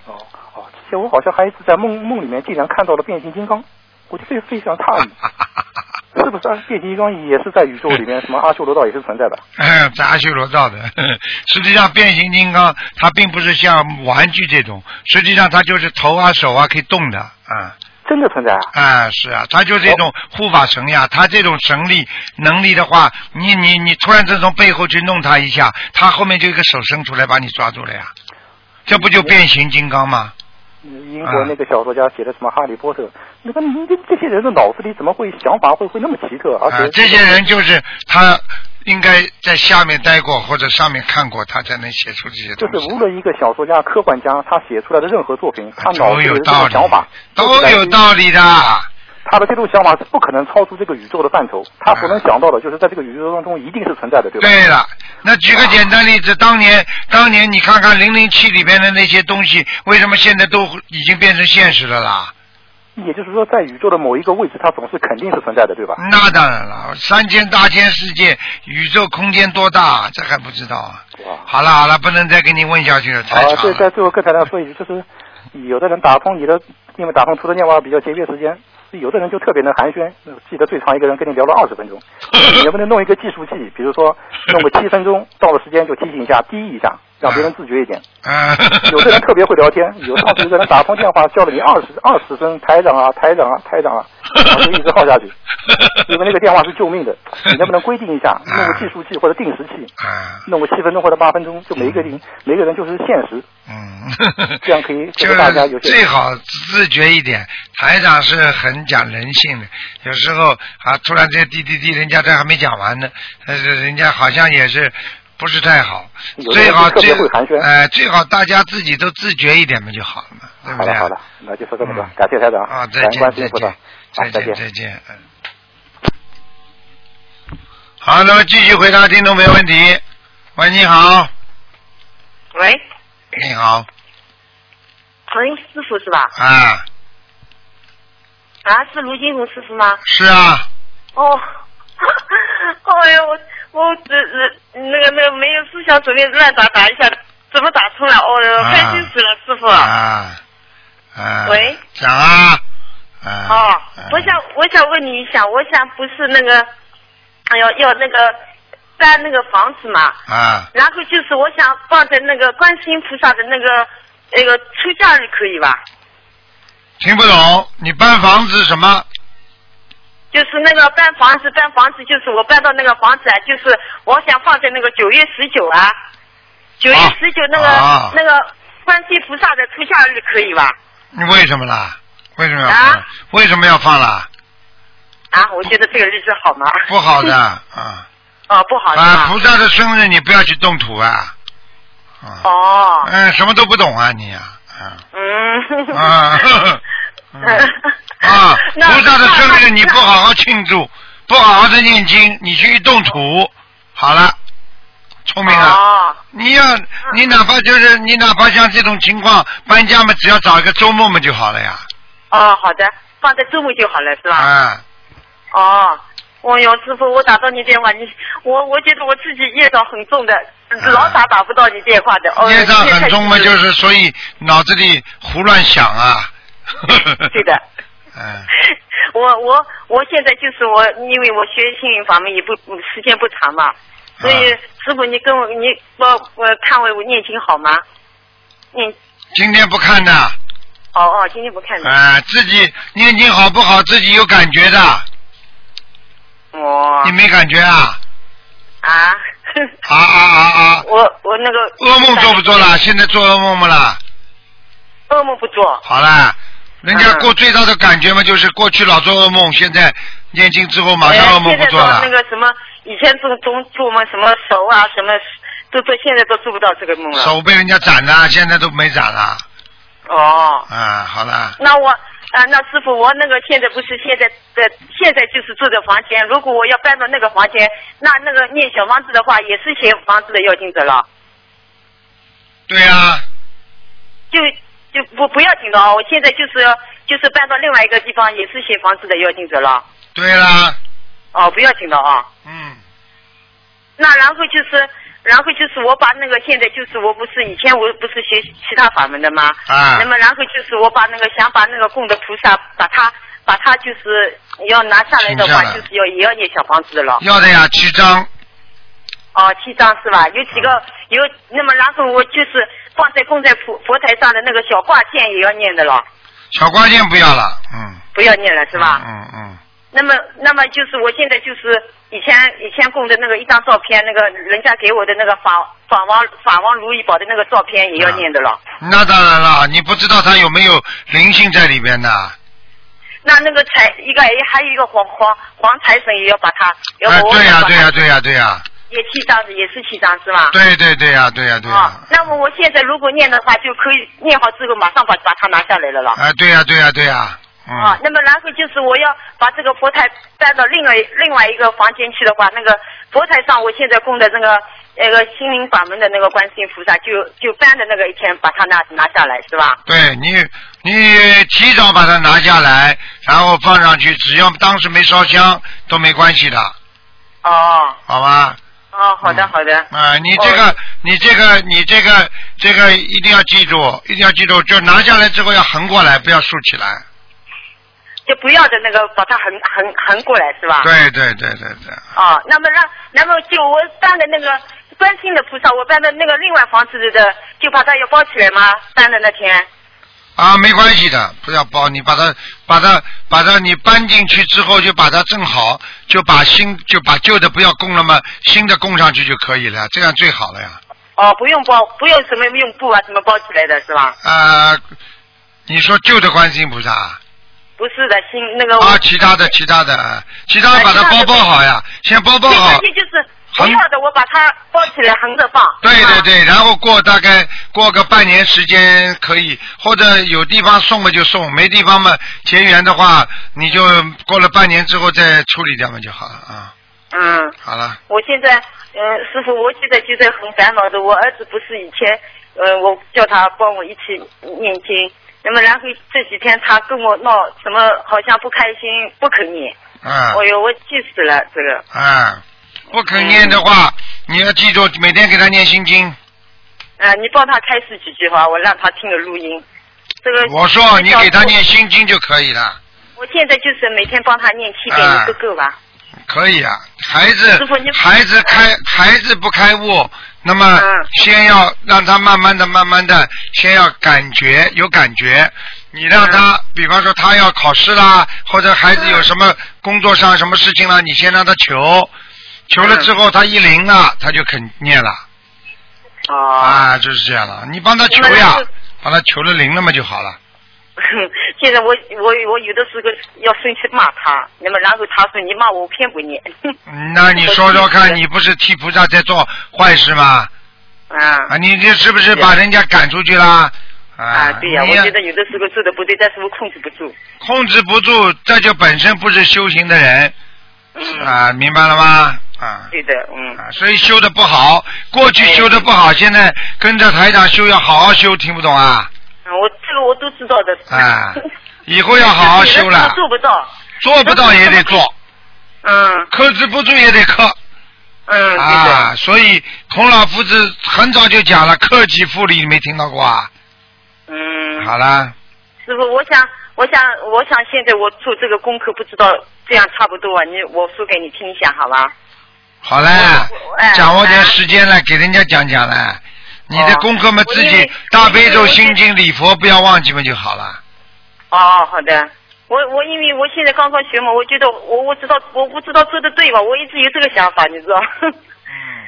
Speaker 3: 哦哦，之前我好像还一次在梦梦里面竟然看到了变形金刚，我就非非常诧异。是不是变形金刚也是在宇宙里面？什么阿修罗道也是存在的？
Speaker 2: 嗯，在阿修罗道的。实际上，变形金刚它并不是像玩具这种，实际上它就是头啊、手啊可以动的啊。
Speaker 3: 真的存在啊？
Speaker 2: 啊，是啊，它就是一种护法神呀。它这种神力能力的话，你你你突然间从背后去弄它一下，它后面就一个手伸出来把你抓住了呀。这不就变形金刚吗？
Speaker 3: 英国那个小说家写的什么《哈利波特》，那个这这些人的脑子里怎么会想法会会那么奇特？而且
Speaker 2: 这些人就是他应该在下面待过或者上面看过，他才能写出这些
Speaker 3: 东西。就是无论一个小说家、科幻家，他写出来的任何作品，他脑子里的想法
Speaker 2: 都有道理的。
Speaker 3: 他的这种想法是不可能超出这个宇宙的范畴，他所能想到的就是在这个宇宙当中一定是存在的，对吧？
Speaker 2: 对了，那举个简单例子，当年当年你看看零零七里边的那些东西，为什么现在都已经变成现实了啦？
Speaker 3: 也就是说，在宇宙的某一个位置，它总是肯定是存在的，对吧？
Speaker 2: 那当然了，三千大千世界，宇宙空间多大，这还不知道啊？好了好了，不能再跟你问下去了，太长了。
Speaker 3: 对，在最后跟大家说一句，就是有的人打通你的，因为打通图的电话比较节约时间。有的人就特别能寒暄，记得最长一个人跟你聊了二十分钟。你能不能弄一个计数器，比如说弄个七分钟，到了时间就提醒一下，滴一下，让别人自觉一点。啊有的人特别会聊天，有上次有个人打通电话叫了你二十二十声台长啊台长啊台长啊，然后就一直耗下去，因为那个电话是救命的。你能不能规定一下，弄个计数器或者定时器，弄个七分钟或者八分钟，就每一个人每个人就是限时。嗯，这样可以 就是大家有
Speaker 2: 最好自觉一点。台长是很讲人性的，有时候啊，突然间滴滴滴，人家这还没讲完呢，但是人家好像也是不是太好。最好最哎，最好大家自己都自觉一点嘛就好了嘛，对不对？
Speaker 3: 好的，好的，那就说这么多，感谢台长
Speaker 2: 啊，再见，再见，再见，再见，嗯。好，那么继续回答听众没问题。喂，你好。
Speaker 4: 喂。
Speaker 2: 你好。
Speaker 4: 喂，师傅是吧？
Speaker 2: 啊。
Speaker 4: 啊，是卢金红师傅吗？
Speaker 2: 是啊。
Speaker 4: 哦。哎呦，我我这这那个那个没有思想准备乱打打一下，怎么打通了？哦哟，开心死了，师傅。
Speaker 2: 啊。啊。
Speaker 4: 喂。
Speaker 2: 讲啊。
Speaker 4: 啊。哦，我想我想问你一下，我想不是那个，哎呦要那个。搬那个房子嘛，
Speaker 2: 啊，
Speaker 4: 然后就是我想放在那个观世音菩萨的那个那个出嫁日可以吧？
Speaker 2: 听不懂，你搬房子什么？
Speaker 4: 就是那个搬房子，搬房子就是我搬到那个房子啊，就是我想放在那个九月十九啊，九月十九那个那个观世音菩萨的出嫁日可以吧？
Speaker 2: 你为什么啦？为什么要放？为什么要放啦？
Speaker 4: 啊，我觉得这个日子好吗？
Speaker 2: 不好的 啊。
Speaker 4: 哦，不好的
Speaker 2: 啊！菩萨的生日你不要去动土啊！
Speaker 4: 哦。
Speaker 2: 嗯，什么都不懂啊你啊！
Speaker 4: 嗯。
Speaker 2: 啊。啊！菩萨的生日你不好好庆祝，不好好的念经，你去动土，好了，聪明了。
Speaker 4: 哦。
Speaker 2: 你要你哪怕就是你哪怕像这种情况搬家嘛，只要找一个周末嘛就好了呀。
Speaker 4: 哦，好的，放在周末就好了，是吧？
Speaker 2: 啊。
Speaker 4: 哦。哦哟，师傅，我打到你电话，你我我觉得我自己业障很重的，老打打不到你电话的。
Speaker 2: 业障很重嘛，就是所以脑子里胡乱想啊。
Speaker 4: 对的。
Speaker 2: 嗯。
Speaker 4: 我我我现在就是我，因为我学心灵法门也不时间不长嘛，所以师傅你跟我你我我看我念经好吗？念
Speaker 2: 今天不看的。
Speaker 4: 哦哦，今天不看的。
Speaker 2: 啊，自己念经好不好？自己有感觉的。
Speaker 4: 我。
Speaker 2: 你没感觉啊？
Speaker 4: 啊。
Speaker 2: 啊啊啊啊！
Speaker 4: 我我那个。
Speaker 2: 噩梦做不做了？现在做噩梦不啦？
Speaker 4: 噩梦不做。
Speaker 2: 好了，人家过最大的感觉嘛，就是过去老做噩梦，现在念经之后马上噩梦不做了。
Speaker 4: 那个什么，以前做做做梦什么手啊什么，都都现在都做不到这个梦了。
Speaker 2: 手被人家斩了，现在都没斩了。
Speaker 4: 哦。
Speaker 2: 啊，好了。
Speaker 4: 那我啊，那师傅，我那个现在不是现在的，现在就是住的房间。如果我要搬到那个房间，那那个念小房子的话，也是写房子的要紧者了。
Speaker 2: 对呀。
Speaker 4: 就就不不要紧的啊，我现在就是就是搬到另外一个地方，也是写房子的要紧者了。
Speaker 2: 对啦。
Speaker 4: 哦，不要紧的啊。
Speaker 2: 嗯。
Speaker 4: 那然后就是。然后就是我把那个现在就是我不是以前我不是学其他法门的吗？
Speaker 2: 啊。
Speaker 4: 那么然后就是我把那个想把那个供的菩萨把它把它就是要拿下来的话，就是要也要念小房子的了。
Speaker 2: 要的呀，七张。
Speaker 4: 哦，七张是吧？有几个有，那么然后我就是放在供在佛佛台上的那个小挂件也要念的了。
Speaker 2: 小挂件不要了，嗯。
Speaker 4: 不要念了是吧？
Speaker 2: 嗯嗯。
Speaker 4: 那么，那么就是我现在就是以前以前供的那个一张照片，那个人家给我的那个法法王法王如意宝的那个照片也要念的了。
Speaker 2: 那当然了，你不知道他有没有灵性在里边呢？
Speaker 4: 那那个财一个还有一个黄黄黄财神也要把它要
Speaker 2: 我对呀对呀对呀对呀。
Speaker 4: 也七张也是七张是吧？
Speaker 2: 对对对呀对呀对呀。
Speaker 4: 啊，那么我现在如果念的话，就可以念好之后马上把把它拿下来了了。
Speaker 2: 啊，对呀对呀对呀。
Speaker 4: 啊，那么然后就是我要把这个佛台搬到另外另外一个房间去的话，那个佛台上我现在供的那个那个心灵法门的那个观世音菩萨，就就搬的那个一天把它拿拿下来，是吧？
Speaker 2: 对你，你提早把它拿下来，然后放上去，只要当时没烧香都没关系的。
Speaker 4: 哦。
Speaker 2: 好吧。
Speaker 4: 哦，好的好的。
Speaker 2: 啊，你这个你这个你这个这个一定要记住，一定要记住，就拿下来之后要横过来，不要竖起来。
Speaker 4: 就不要的那个，把它横横横过来是吧？
Speaker 2: 对对对对对。
Speaker 4: 哦，那么让，那么就我搬的那个观音的菩萨，我搬的那个另外房子的，就把它要包起来吗？搬的那天。
Speaker 2: 啊，没关系的，不要包，你把它把它把它你搬进去之后，就把它正好，就把新就把旧的不要供了嘛，新的供上去就可以了，这样最好了呀。
Speaker 4: 哦，不用包，不用什么用布啊，什么包起来的是吧？
Speaker 2: 啊，你说旧的观世音菩萨。
Speaker 4: 不是的，新那个
Speaker 2: 啊，其他的，其他的，其他的把它包包好呀，先包包好。
Speaker 4: 这就是不要的，我把它包起来，横着放。
Speaker 2: 对对对，然后过大概过个半年时间可以，或者有地方送嘛就送，没地方嘛结缘的话，你就过了半年之后再处理掉嘛就好了啊。
Speaker 4: 嗯。
Speaker 2: 好了。
Speaker 4: 我现在，嗯，师傅，我现在就在很烦恼的，我儿子不是以前，呃，我叫他帮我一起念经。那么，然后这几天他跟我闹什么，好像不开心，不肯念。
Speaker 2: 嗯。
Speaker 4: 哎呦，我气死了，这个。
Speaker 2: 啊，不肯念的话，你要记住，每天给他念心经。
Speaker 4: 啊，你帮他开始几句话，我让他听个录音。这个。
Speaker 2: 我说，你给他念心经就可以了。
Speaker 4: 我现在就是每天帮他念七遍，一个够吧？
Speaker 2: 可以啊，孩子，孩子开，孩子不开悟。那么，先要让他慢慢的、慢慢的，先要感觉有感觉。你让他，比方说他要考试啦，或者孩子有什么工作上什么事情啦，你先让他求，求了之后他一灵了，他就肯念了。啊，就是这样了。你帮他求呀，帮他求了灵了嘛就好了。
Speaker 4: 现在我我我有的时候要生气骂他，那么然后他说你骂我，我偏不念。
Speaker 2: 那你说说看，你不是替菩萨在做坏事吗？
Speaker 4: 啊。
Speaker 2: 啊，你这是不是把人家赶出去啦？
Speaker 4: 啊，对呀，我觉得有的时候做的不对，但是我控制不住。
Speaker 2: 控制不住，这就本身不是修行的人。
Speaker 4: 嗯。
Speaker 2: 啊，明白了吗？啊。
Speaker 4: 对的，嗯。
Speaker 2: 啊，所以修的不好，过去修的不好，现在跟着台长修，要好好修，听不懂啊？
Speaker 4: 我这个我都知道的。
Speaker 2: 啊，以后要好好修了。
Speaker 4: 做不到。
Speaker 2: 做不到也得做。
Speaker 4: 嗯。
Speaker 2: 克制不住也得克。
Speaker 4: 嗯。
Speaker 2: 啊，所以孔老夫子很早就讲了，克己复礼，你没听到过啊？
Speaker 4: 嗯。
Speaker 2: 好了。
Speaker 4: 师傅，我想，我想，我想现在我做这个功课，不知道这样差不多啊？你我说给你听一下，好吧？
Speaker 2: 好嘞掌握点
Speaker 4: 哎
Speaker 2: 时间来给人家讲讲嘞。你的
Speaker 4: 哦
Speaker 2: 功课嘛，自己大悲咒、心经、礼佛不要忘记嘛就好了。
Speaker 4: 哦，好的。我我因为我现在刚刚学嘛，我觉得我我知道我不知道做的对吧？我一直有这个想法，你知道。
Speaker 2: 嗯。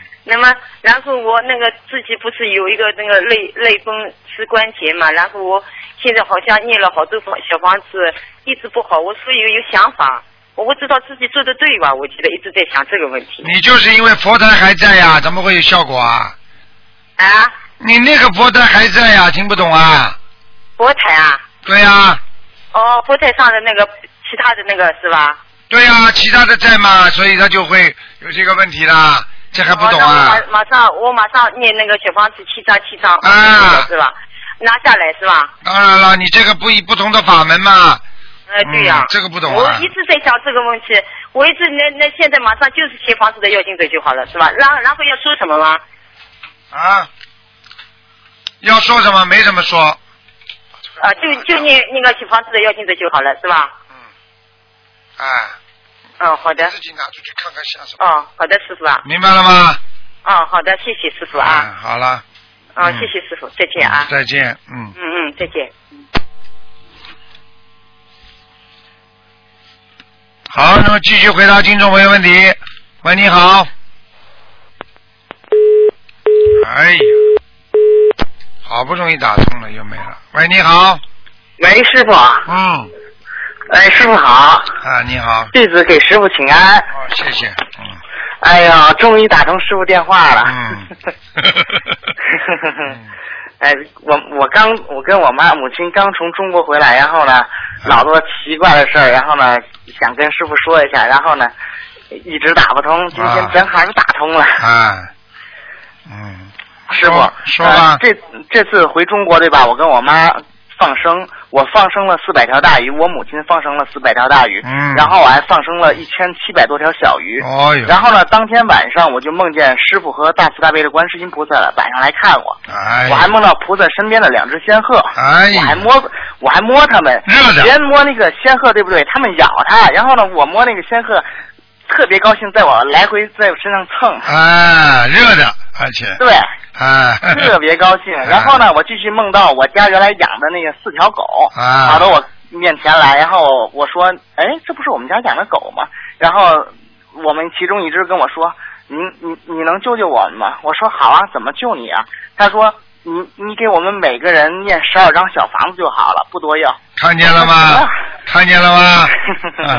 Speaker 4: 那么，然后我那个自己不是有一个那个类类风湿关节嘛，然后我现在好像念了好多房小房子，一直不好，我所以有想法，我不知道自己做的对吧？我觉得一直在想这个问题。
Speaker 2: 你就是因为佛台还在呀，怎么会有效果啊？
Speaker 4: 啊，
Speaker 2: 你那个佛台还在呀，听不懂啊？
Speaker 4: 佛台啊，
Speaker 2: 对呀、
Speaker 4: 哦，佛台上的那个其他的那个是吧？
Speaker 2: 对呀、其他的在嘛，所以他就会有这个问题啦。这还不懂啊？
Speaker 4: 我马马上我马上念那个小房子七张七张，
Speaker 2: 啊
Speaker 4: 是吧？拿下来是吧？
Speaker 2: 当然了，你这个不以不同的法门嘛。
Speaker 4: 呃，对呀、
Speaker 2: 嗯这个不懂啊
Speaker 4: 我一直在想这个问题，我一直那那现在马上就是写房子的要经者就好了，是吧？然后然后要说什么吗？
Speaker 2: 啊？要说什么？没怎么说。
Speaker 4: 啊，就就念那个写房子的要经者就好了，是吧？
Speaker 2: 嗯。哎，
Speaker 4: 嗯，好的。
Speaker 2: 自己拿出去看看像什么。
Speaker 4: 哦，好的，师傅啊。
Speaker 2: 明白了吗？
Speaker 4: 哦，好的，谢谢师傅啊。
Speaker 2: 嗯，好了。
Speaker 4: 哦，
Speaker 2: 嗯
Speaker 4: 谢谢师傅，再见啊。
Speaker 2: 再见，嗯。
Speaker 4: 嗯嗯，再见。
Speaker 2: 好，那么继续回答听众朋友问题。喂，你好。哎呀，好不容易打通了，又没了。喂，你好。
Speaker 5: 喂，师傅。
Speaker 2: 嗯，
Speaker 5: 哎，师傅好，
Speaker 2: 啊，你好。
Speaker 5: 弟子给师傅请安。
Speaker 2: 哦，谢谢。嗯。
Speaker 5: 哎呀，终于打通师傅电话了。
Speaker 2: 嗯。嗯
Speaker 5: 哎，我我刚我跟我妈母亲刚从中国回来，然后呢，
Speaker 2: 嗯
Speaker 5: 老多奇怪的事儿，然后呢想跟师傅说一下，然后呢一直打不通，今天
Speaker 2: 啊
Speaker 5: 正好是打通了。
Speaker 2: 啊。嗯。
Speaker 5: 师傅
Speaker 2: 说，说吧
Speaker 5: 呃这这次回中国对吧？我跟我妈放生，我放生了四百条大鱼，我母亲放生了四百条大鱼，
Speaker 2: 嗯
Speaker 5: 然后我还放生了一千七百多条小鱼。
Speaker 2: 哦哟。
Speaker 5: 然后呢，当天晚上我就梦见师傅和大慈大悲的观世音菩萨了晚上来看我，
Speaker 2: 哎。
Speaker 5: 我还梦到菩萨身边的两只仙鹤，
Speaker 2: 哎。
Speaker 5: 我还摸我还摸它们，
Speaker 2: 热的
Speaker 5: 别人摸那个仙鹤对不对？他们咬它，然后呢，我摸那个仙鹤，特别高兴，在我来回在我身上蹭，
Speaker 2: 啊，热的，而且。
Speaker 5: 对。
Speaker 2: 啊。
Speaker 5: 特别高兴。然后呢，我继续梦到我家原来养的那个四条狗，
Speaker 2: 啊
Speaker 5: 跑到我面前来，然后我说：“哎，这不是我们家养的狗吗？”然后我们其中一只跟我说：“你你你能救救我们吗？”我说：“好啊，怎么救你啊？”他说：“你你给我们每个人念十二张小房子就好了，不多要。”
Speaker 2: 看见了吗？看见了吗？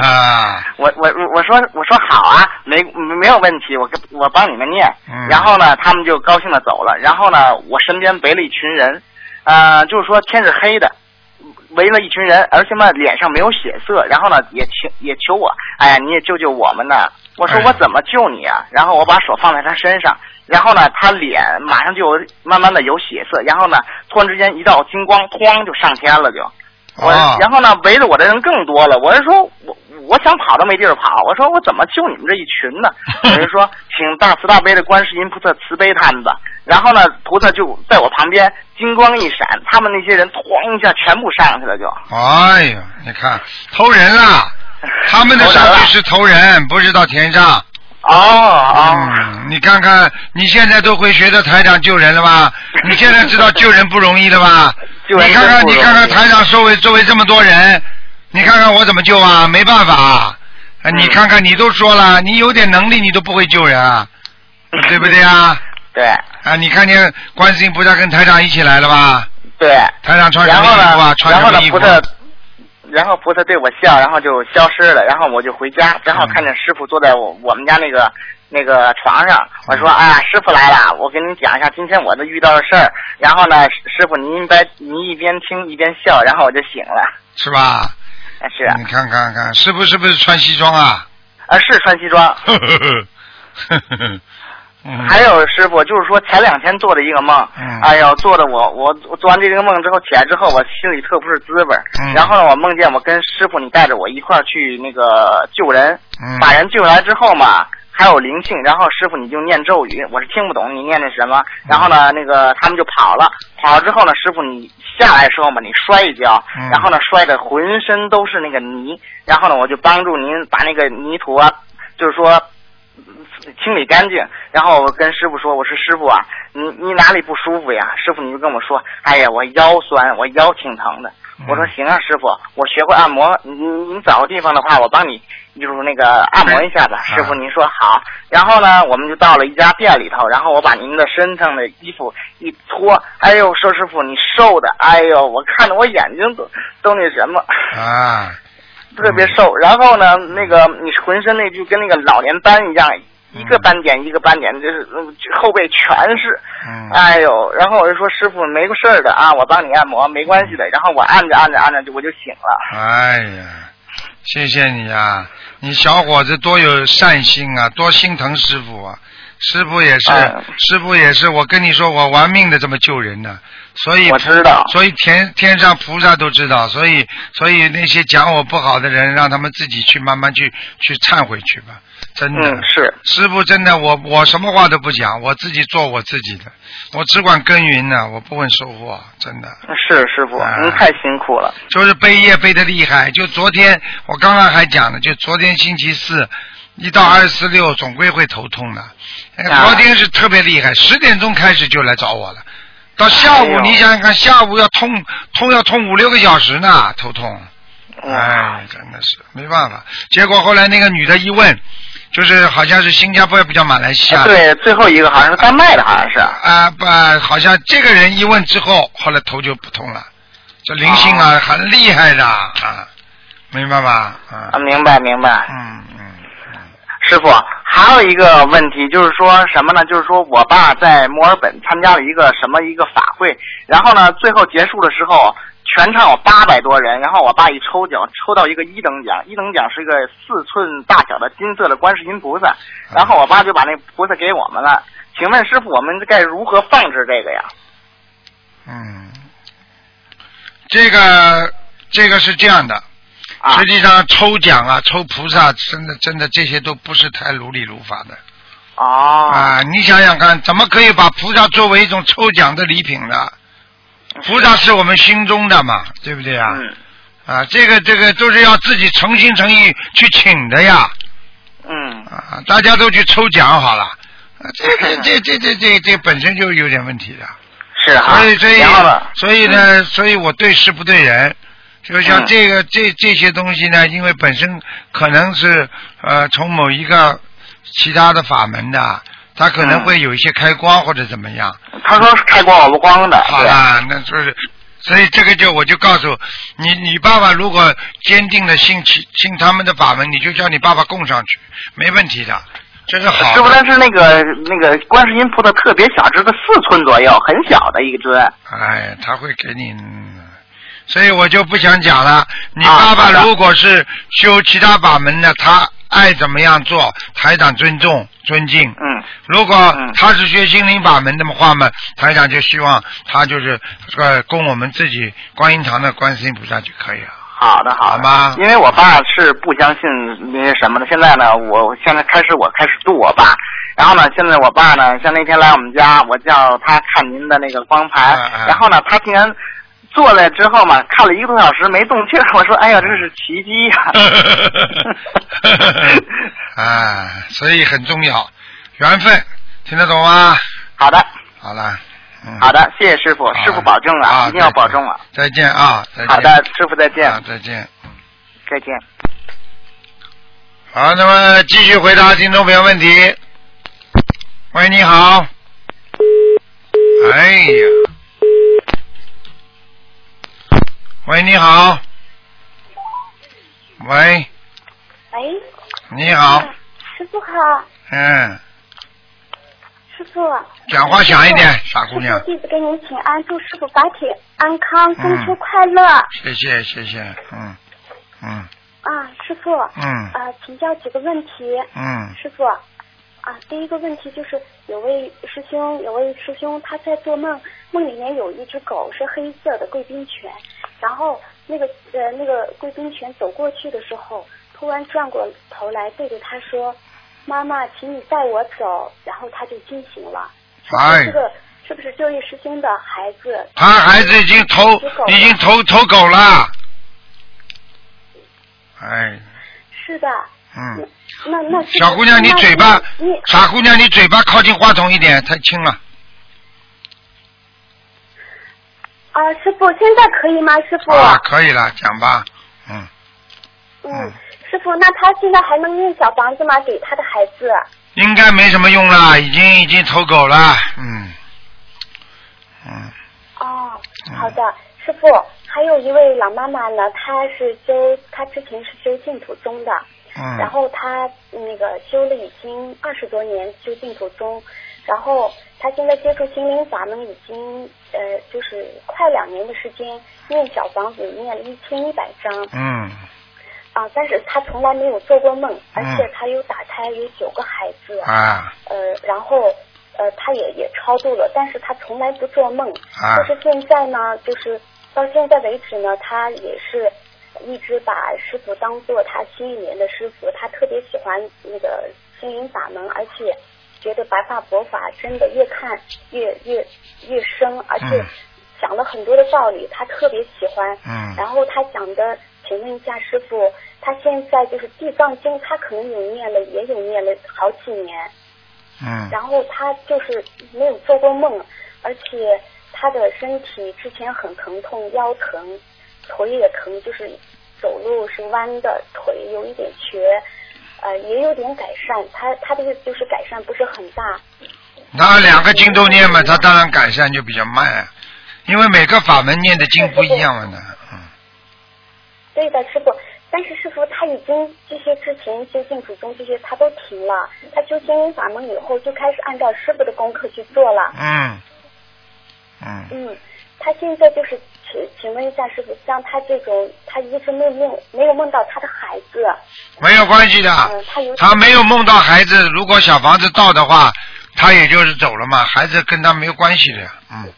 Speaker 2: 啊。
Speaker 5: 我我我说我说好啊，没没有问题，我跟我帮你们念。
Speaker 2: 嗯
Speaker 5: 然后呢，他们就高兴的走了。然后呢，我身边围了一群人，呃，就是说天是黑的，围了一群人，而且嘛脸上没有血色。然后呢，也求也求我，哎呀，你也救救我们呢。我说
Speaker 2: 哎
Speaker 5: 我怎么救你啊？然后我把手放在他身上，然后呢，他脸马上就有慢慢的有血色，然后呢，突然之间一道金光，哐就上天了就。我、
Speaker 2: 哦
Speaker 5: 然后呢，围着我的人更多了。我是说，我我想跑都没地儿跑。我说我怎么救你们这一群呢？有人说，请大慈大悲的观世音菩萨慈悲他们吧。然后呢，菩萨就在我旁边，金光一闪，他们那些人哐一下全部上去了就。
Speaker 2: 哎呀，你看偷人了，他们的上去是偷人，不是到天上。
Speaker 5: 哦哦，
Speaker 2: 嗯，你看看，你现在都会学着台长救人了吧？你现在知道救人不容易了吧？
Speaker 5: 救人
Speaker 2: 你看看，你看看台长周围周围这么多人，你看看我怎么救啊？没办法，啊你看看你都说了，你有点能力你都不会救人啊，对不对啊？
Speaker 5: 对
Speaker 2: 啊，你看见观世音菩萨跟台长一起来了吧？
Speaker 5: 对。
Speaker 2: 台长穿什么衣服啊？穿什么衣服
Speaker 5: 菩？萨，然后菩萨对我笑，然后就消失了。然后我就回家，正好看见师傅坐在我我们家那个那个床上。我说：“哎呀，师傅来了，我给您讲一下今天我的遇到的事儿。”然后呢，师师傅您一边您一边听一边笑，然后我就醒了。
Speaker 2: 是吧？
Speaker 5: 啊是啊
Speaker 2: 你看看看，师傅是不是穿西装啊？
Speaker 5: 啊，是穿西装。
Speaker 2: 呵呵呵呵呵呵。嗯。
Speaker 5: 还有师傅，就是说前两天做的一个梦，
Speaker 2: 嗯。
Speaker 5: 哎呦，做的我我我做完这个梦之后起来之后，我心里特不是滋味然后呢，我梦见我跟师傅你带着我一块儿去那个救人，
Speaker 2: 嗯。
Speaker 5: 把人救下来之后嘛，还有灵性，然后师傅你就念咒语，我是听不懂你念的什么。然后呢，那个他们就跑了，跑了之后呢，师傅你下来的时候嘛，你摔一跤，
Speaker 2: 嗯。
Speaker 5: 然后呢摔的浑身都是那个泥，然后呢我就帮助您把那个泥土啊，就是说。清理干净，然后我跟师傅说：“我说师傅啊，你你哪里不舒服呀？”师傅你就跟我说：“哎呀，我腰酸，我腰挺疼的。”我说：“行啊，师傅，我学会按摩，你你你找个地方的话，我帮你就是那个按摩一下吧。”师傅您说好。然后呢，我们就到了一家店里头，然后我把您的身上的衣服一脱，哎呦，说师傅你瘦的，哎呦，我看着我眼睛都都那什么。
Speaker 2: 啊，
Speaker 5: 特别瘦，然后呢，那个你浑身那就跟那个老年斑一样，一个斑点一个斑点，就是嗯后背全是，
Speaker 2: 嗯，
Speaker 5: 哎呦，然后我就说师傅没个事儿的啊，我帮你按摩没关系的，然后我按着按着按着就我就醒了，
Speaker 2: 哎呀，谢谢你啊！你小伙子多有善心啊，多心疼师傅啊！师傅也是，
Speaker 5: 哎
Speaker 2: 师傅也是，我跟你说，我玩命的这么救人呢，所以
Speaker 5: 我知道
Speaker 2: 所以天天上菩萨都知道，所以所以那些讲我不好的人，让他们自己去慢慢去去忏悔去吧，真的。
Speaker 5: 嗯是，
Speaker 2: 师傅真的，我我什么话都不讲，我自己做我自己的，我只管耕耘呢，我不问收获，真的。
Speaker 5: 是师傅
Speaker 2: 啊
Speaker 5: 您太辛苦了，
Speaker 2: 就是背业背的厉害。就昨天我刚刚还讲呢，就昨天星期四，一到二四六总归会头痛的。昨天是特别厉害，十点钟开始就来找我了，到下午、
Speaker 5: 哎
Speaker 2: 你想想看，下午要痛痛要痛五六个小时呢，头痛。
Speaker 5: 哇
Speaker 2: 哎，真的是没办法。结果后来那个女的一问，就是好像是新加坡也不叫马来西亚。
Speaker 5: 对，最后一个好像是丹麦的，好像是，
Speaker 2: 啊不，好像这个人一问之后，后来头就不痛了，这灵性啊，
Speaker 5: 哦
Speaker 2: 很厉害的啊，明白吧？啊
Speaker 5: 啊，，明白明白，
Speaker 2: 嗯嗯
Speaker 5: 师傅，还有一个问题就是说什么呢？就是说我爸在墨尔本参加了一个什么一个法会，然后呢，最后结束的时候，全场有八百多人，然后我爸一抽奖，抽到一个一等奖，一等奖是一个四寸大小的金色的观世音菩萨，然后我爸就把那菩萨给我们了。请问师傅，我们该如何放置这个呀？
Speaker 2: 嗯，这个这个是这样的，
Speaker 5: 啊
Speaker 2: 实际上抽奖啊，抽菩萨，真的真的这些都不是太如理如法的
Speaker 5: 哦，
Speaker 2: 啊！你想想看，怎么可以把菩萨作为一种抽奖的礼品呢？菩萨是我们心中的嘛，对不对啊？
Speaker 5: 嗯
Speaker 2: 啊，这个这个都是要自己诚心诚意去请的呀。
Speaker 5: 嗯
Speaker 2: 啊，大家都去抽奖好了，啊这个 这这这这这本身就有点问题的。
Speaker 5: 是啊，
Speaker 2: 所以所以？所以呢，所以我对事不对人。就像
Speaker 5: 嗯
Speaker 2: 这个、这这些东西呢，因为本身可能是呃从某一个其他的法门的，它可能
Speaker 5: 嗯
Speaker 2: 会有一些开光或者怎么样。
Speaker 5: 他说是开光我不光的，
Speaker 2: 好啦，那就是，所以这个就我就告诉你，你爸爸如果坚定的信其信他们的法门，你就叫你爸爸供上去，没问题的，这是好
Speaker 5: 师傅，
Speaker 2: 的。
Speaker 5: 但是那个那个观世音菩萨特别小，只个四寸左右，很小的一个尊。
Speaker 2: 哎，他会给你，嗯所以我就不想讲了。你
Speaker 5: 啊
Speaker 2: 爸爸如果是修其他法门的，他爱怎么样做，台长尊重尊敬。
Speaker 5: 嗯
Speaker 2: 如果
Speaker 5: 嗯
Speaker 2: 他是学心灵法门的话嘛，台长就希望他就是呃供我们自己观音堂的观世音菩萨就可以了。
Speaker 5: 好的好
Speaker 2: 吗
Speaker 5: 因为我爸是不相信那些什么的，现在呢，我现在开始我开始度我爸。然后呢，现在我爸呢，像那天来我们家，我叫他看您的那个光盘，然后呢，他竟然坐来之后嘛，看了一个多小时没动气儿，我说，哎呀，这是奇迹呀、
Speaker 2: 啊，所以很重要，缘分，听得懂吗？
Speaker 5: 好的，
Speaker 2: 好了，嗯，
Speaker 5: 好的，谢谢师傅，
Speaker 2: 好
Speaker 5: 师傅保重了，
Speaker 2: 啊
Speaker 5: 一定要保重了。
Speaker 2: 再见啊，再见。
Speaker 5: 好的，师傅再见，
Speaker 2: 啊，再见。
Speaker 5: 再见。
Speaker 2: 好，那么继续回答听众朋友问题。喂，你好。哎呀。喂，你好。喂，
Speaker 6: 喂，
Speaker 2: 你好。
Speaker 6: 师傅好，
Speaker 2: 嗯，
Speaker 6: 师傅。
Speaker 2: 讲话响一点，傻姑娘
Speaker 6: 弟子给您请安，祝师傅法体安康，中秋
Speaker 2: 嗯
Speaker 6: 快乐。
Speaker 2: 谢谢，谢谢。嗯，嗯，
Speaker 6: 啊，师傅。
Speaker 2: 嗯
Speaker 6: 啊，请教几个问题。
Speaker 2: 嗯，
Speaker 6: 师傅。啊，第一个问题就是有位师兄，有位师兄他在做梦，梦里面有一只狗是黑色的贵宾犬，然后那个呃那个贵宾犬走过去的时候，突然转过头来对着他说：“妈妈，请你带我走，然后他就惊醒了。
Speaker 2: 哎。
Speaker 6: 这个是不是这位师兄的孩子？
Speaker 2: 他孩子已经投已经投投狗了，哎，
Speaker 6: 是的，
Speaker 2: 嗯，
Speaker 6: 那那
Speaker 2: 小姑娘，你嘴巴傻姑娘，你嘴巴靠近话筒一点，太轻了。
Speaker 6: 啊，师傅，现在可以吗？师傅，
Speaker 2: 啊，可以了，讲吧，嗯，
Speaker 6: 嗯，师傅，那他现在还能念小房子吗？给他的孩子？
Speaker 2: 应该没什么用了，已经已经投狗了，嗯，嗯，
Speaker 6: 哦，好的，师傅，还有一位老妈妈呢，她是修，她之前是修净土宗的，嗯然
Speaker 2: 嗯，
Speaker 6: 后她那个修了已经二十多年修净土宗，然后她现在接触心灵法门已经呃就是快两年的时间，念小房子念了一千一百张。
Speaker 2: 嗯，
Speaker 6: 啊，但是他从来没有做过梦，而且他有打胎有九个孩子，
Speaker 2: 啊，
Speaker 6: 呃，然后呃，他也也超度了，但是他从来不做梦。
Speaker 2: 啊。
Speaker 6: 但是现在呢，就是到现在为止呢，他也是一直把师傅当做他心里面的师傅，他特别喜欢那个心灵法门，而且觉得白发佛法真的越看越越越深，而且
Speaker 2: 嗯
Speaker 6: 讲了很多的道理，他特别喜欢。
Speaker 2: 嗯
Speaker 6: 然后他讲的，请问一下师傅，他现在就是地藏经，他可能有念了，也有念了好几年。
Speaker 2: 嗯，
Speaker 6: 然后他就是没有做过梦，而且他的身体之前很疼痛，腰疼，腿也疼，就是走路是弯的，腿有一点瘸，呃，也有点改善。他他这个就是改善不是很大。
Speaker 2: 那两个经都念嘛，他当然改善就比较慢啊，因为每个法门念的经不一样嘛呢，嗯，
Speaker 6: 对的，师傅。但是师傅他已经这些之前修净土宗这些他都停了，他修心灵法门以后就开始按照师傅的功课去做了。
Speaker 2: 嗯，嗯，
Speaker 6: 嗯，他现在就是请请问一下师傅，像他这种，他一直没有梦，没有梦到他的孩子，
Speaker 2: 没有关系的。
Speaker 6: 嗯，他有，
Speaker 2: 他没有梦到孩子，如果小房子到的话，他也就是走了嘛，孩子跟他没有关系的呀，嗯。